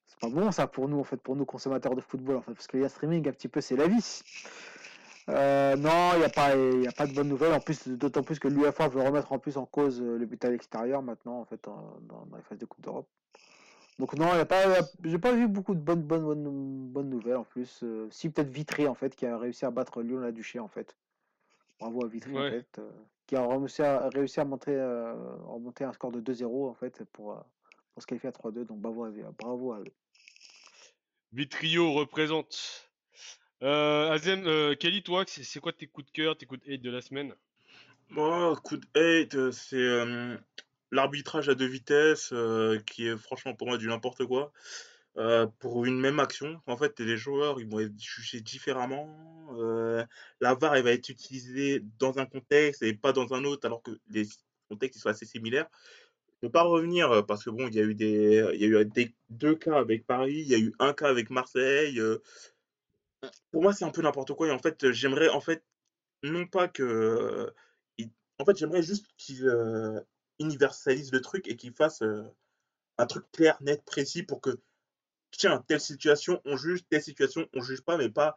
C'est pas bon ça pour nous en fait, pour nous consommateurs de football en fait, parce que les liens streaming un petit peu c'est la vie. Euh, non, il n'y a pas, il y a pas de bonnes nouvelles. En plus, d'autant plus que l'UEFA veut remettre en plus en cause euh, le but à l'extérieur maintenant, en fait, en- dans, dans les phases de Coupe d'Europe. Donc non, il y a pas, j'ai pas vu beaucoup de bonnes, bonnes, bonnes, bonnes nouvelles en plus. Euh, si peut-être Vitry en fait, qui a réussi à battre Lyon la Duché en fait. Bravo à Vitry en Ouais. fait, euh, qui a réussi à, réussi à monter, euh, à remonter un score de 2-0 en fait pour, euh, pour se qualifier à 3-2. Donc bravo à, bravo à eux. Vitrio représente. Euh, Azem, euh, Kelly, toi, c'est quoi tes coups de cœur, tes coups de hate de la semaine? Moi, coup de hate, c'est euh, l'arbitrage à deux vitesses, euh, qui est franchement pour moi du n'importe quoi. Pour une même action, en fait, les joueurs ils vont être jugés différemment. la VAR elle va être utilisée dans un contexte et pas dans un autre, alors que les contextes sont assez similaires. Je ne vais pas revenir parce que bon, il y a eu des, il y a eu deux cas avec Paris, il y a eu un cas avec Marseille. Pour moi, c'est un peu n'importe quoi. Et en fait, j'aimerais en fait non pas que en fait, j'aimerais juste qu'ils euh, universalisent le truc et qu'ils fassent euh, un truc clair, net, précis pour que, tiens, telle situation, on juge, telle situation, on juge pas, mais pas,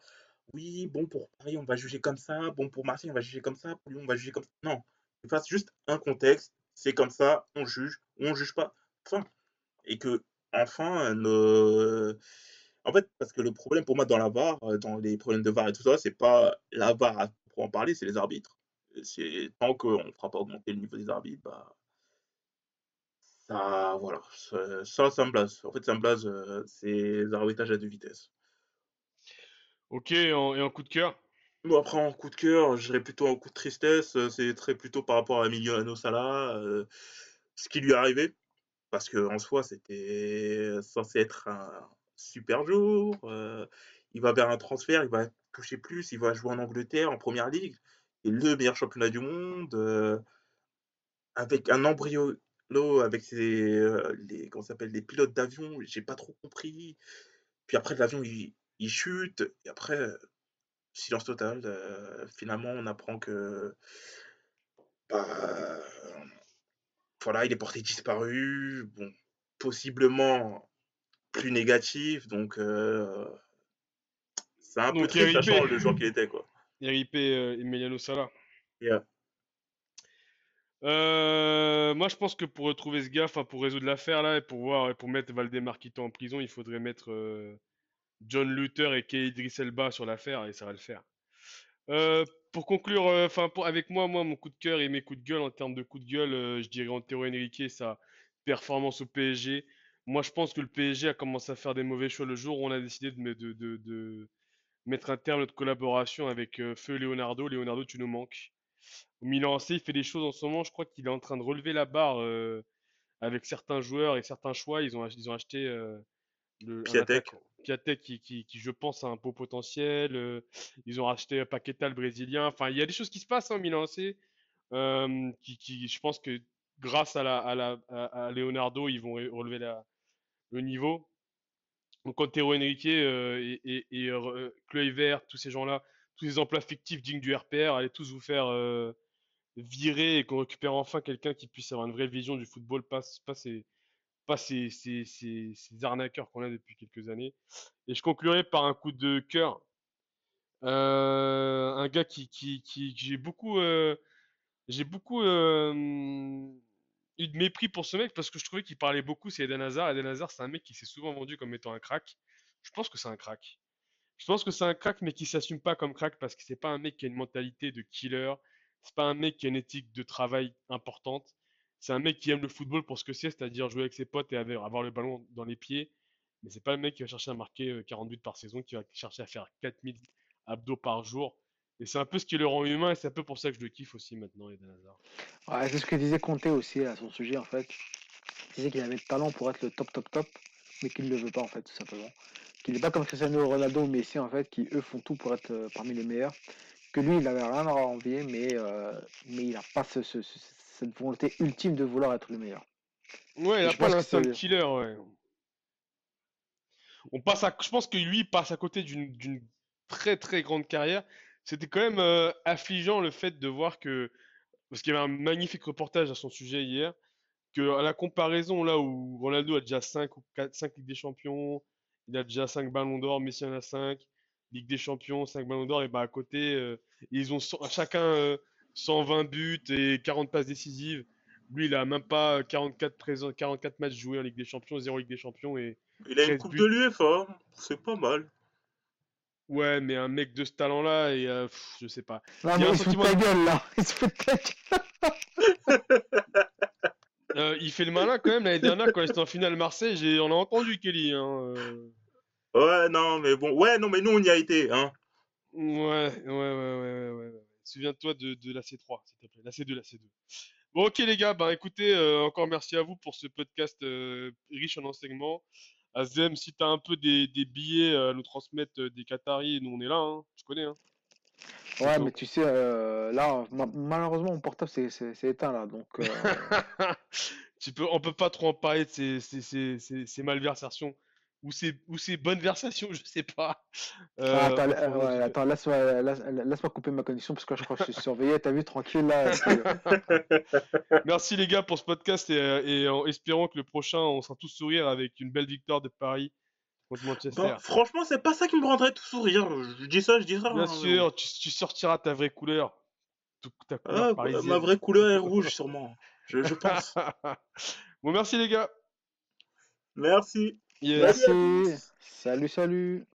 oui, bon, pour Paris, on va juger comme ça, bon, pour Marseille, on va juger comme ça, pour Lyon, on va juger comme ça. Non, qu'ils fassent juste un contexte, c'est comme ça, on juge, ou on juge pas. Enfin, et que, enfin, nos... En fait, parce que le problème pour moi dans la VAR, euh, dans les problèmes de VAR et tout ça, c'est pas la VAR à en parler, c'est les arbitres. C'est tant qu'on ne fera pas augmenter le niveau des arbitres, bah ça, voilà, ça, ça, ça me blase. En fait, ça me blase, euh, c'est l'arbitrage à deux vitesses. Ok, et en, et en coup de cœur? Bon, après, en coup de cœur, je dirais plutôt en coup de tristesse, euh, c'est très plutôt par rapport à Emiliano Sala, euh, ce qui lui est arrivé, parce que en soi, c'était censé être un super jour. euh, il va vers un transfert, il va toucher plus, il va jouer en Angleterre, en première ligue, et le meilleur championnat du monde, euh, avec un embryo avec euh, les, s'appelle, les pilotes d'avion, j'ai pas trop compris. Puis après, l'avion, il, il chute, et après, silence total. finalement, on apprend que bah, voilà, il est porté disparu. Bon, possiblement plus négatif, donc euh, c'est un peu Donc, triste, RIP. sachant le joueur qu'il était, quoi. *laughs* RIP euh, Emiliano Sala. Yeah. Euh, moi, je pense que pour retrouver ce gars, pour résoudre l'affaire là, et pour voir, et pour mettre Valdemar Quito en prison, il faudrait mettre euh, John Luther et Kay Idris Elba sur l'affaire, et ça va le faire. Euh, pour conclure, enfin avec moi, moi, mon coup de cœur et mes coups de gueule en termes de coups de gueule, je dirais Antero Henrique, sa performance au PSG. Moi, je pense que le PSG a commencé à faire des mauvais choix le jour où on a décidé de, de, de, de mettre un terme à notre collaboration avec euh, Feu Leonardo. Leonardo, tu nous manques. Au Milan AC, il fait des choses en ce moment. Je crois qu'il est en train de relever la barre avec certains joueurs et certains choix. Ils ont, ils ont acheté le, Piatek. Piatek qui, qui, qui, je pense, a un beau potentiel. euh, ils ont racheté Paqueta, le Brésilien. Enfin, il y a des choses qui se passent en Milan AC. euh, qui, qui, je pense que grâce à, la, à, la, à, à Leonardo, ils vont re- relever la, le niveau. Donc, Antero Henrique euh, et, et, euh, Kluivert, tous ces gens-là, tous ces emplois fictifs dignes du RPR, allez tous vous faire euh, virer et qu'on récupère enfin quelqu'un qui puisse avoir une vraie vision du football, pas, pas ces, pas ces, ces, ces, arnaqueurs qu'on a depuis quelques années. Et je conclurai par un coup de cœur. Euh, un gars qui, qui, qui, que j'ai beaucoup, euh, j'ai beaucoup euh, eu de mépris pour ce mec parce que je trouvais qu'il parlait beaucoup, c'est Eden Hazard. Eden Hazard, c'est un mec qui s'est souvent vendu comme étant un crack. Je pense que c'est un crack. Je pense que c'est un crack, mais qui s'assume pas comme crack parce que c'est pas un mec qui a une mentalité de killer. C'est pas un mec qui a une éthique de travail importante. C'est un mec qui aime le football pour ce que c'est, c'est-à-dire jouer avec ses potes et avoir le ballon dans les pieds. Mais c'est pas le mec qui va chercher à marquer euh, 40 buts par saison, qui va chercher à faire 4000 abdos par jour. Et c'est un peu ce qui le rend humain, et c'est un peu pour ça que je le kiffe aussi maintenant, Eden Hazard. Ouais, c'est ce que disait Conte aussi à son sujet en fait. Il disait qu'il avait le talent pour être le top top top, mais qu'il ne le veut pas en fait, tout simplement. Qu'il n'est pas comme Cristiano Ronaldo ou Messi en fait, qui eux font tout pour être euh, parmi les meilleurs. Que lui, il avait rien à envier, mais, euh, mais il n'a pas ce- ce- ce- cette volonté ultime de vouloir être le meilleur. Ouais, il Et a je pas l'instinct killer, ouais. On passe à, je pense que lui passe à côté d'une très très grande carrière. C'était quand même euh, affligeant le fait de voir que, parce qu'il y avait un magnifique reportage à son sujet hier, que à la comparaison là où Ronaldo a déjà 5 ou 4, 5 Ligues des Champions, il a déjà 5 Ballons d'Or, Messi en a 5, Ligue des Champions, 5 Ballons d'Or, et bah à côté, euh, ils ont cent- chacun euh, 120 buts et 40 passes décisives. Lui, il a même pas 44, présents, 44 matchs joués en Ligue des Champions, 0 Ligue des Champions et Il a une 13 coupe buts. de l'UEFA, c'est pas mal. Ouais, mais un mec de ce talent-là, et euh, pff, je sais pas. Non, Il y a un il se fout de sentiment ta gueule là, il se fout de ta gueule. Euh, il fait le malin quand même l'année dernière quand il était en finale Marseille. J'ai, on a entendu Kelly. Hein, euh. Ouais, non, mais bon. Ouais, non, mais nous, on y a été, hein. Ouais, ouais, ouais, ouais, ouais, ouais, ouais. Souviens-toi de, de la C3, s'il te plaît. La C2, la C2. Bon, ok les gars, bah écoutez, euh, encore merci à vous pour ce podcast euh, riche en enseignements. Azem, si t'as un peu des, des billets euh, à nous transmettre euh, des Qataris, nous on est là, hein. Tu connais, hein. Ouais, mais tu sais, euh, là, ma- malheureusement, mon portable c'est éteint là, donc. euh, *laughs* tu peux, on peut pas trop en parler de ces, ces, ces, ces malversations ou ces, ou ces bonnes versations, *laughs* je sais pas. Euh, Ah, attends, euh, ouais, laisse-moi laisse, laisse-moi couper ma connexion parce que je crois que je suis surveillé. T'as vu, tranquille là. euh, *laughs* Merci les gars pour ce podcast et, euh, et en espérant que le prochain, on sera tous sourire avec une belle victoire de Paris contre Manchester. Bah, franchement, c'est pas ça qui me rendrait tout sourire. Je dis ça, je dis ça. Bien hein, sûr, tu, tu sortiras ta vraie couleur. tout- Ta couleur Ah, parisienne. ma vraie couleur est rouge, sûrement. Je, je pense. *laughs* bon, merci les gars. Merci. Merci. Salut, salut.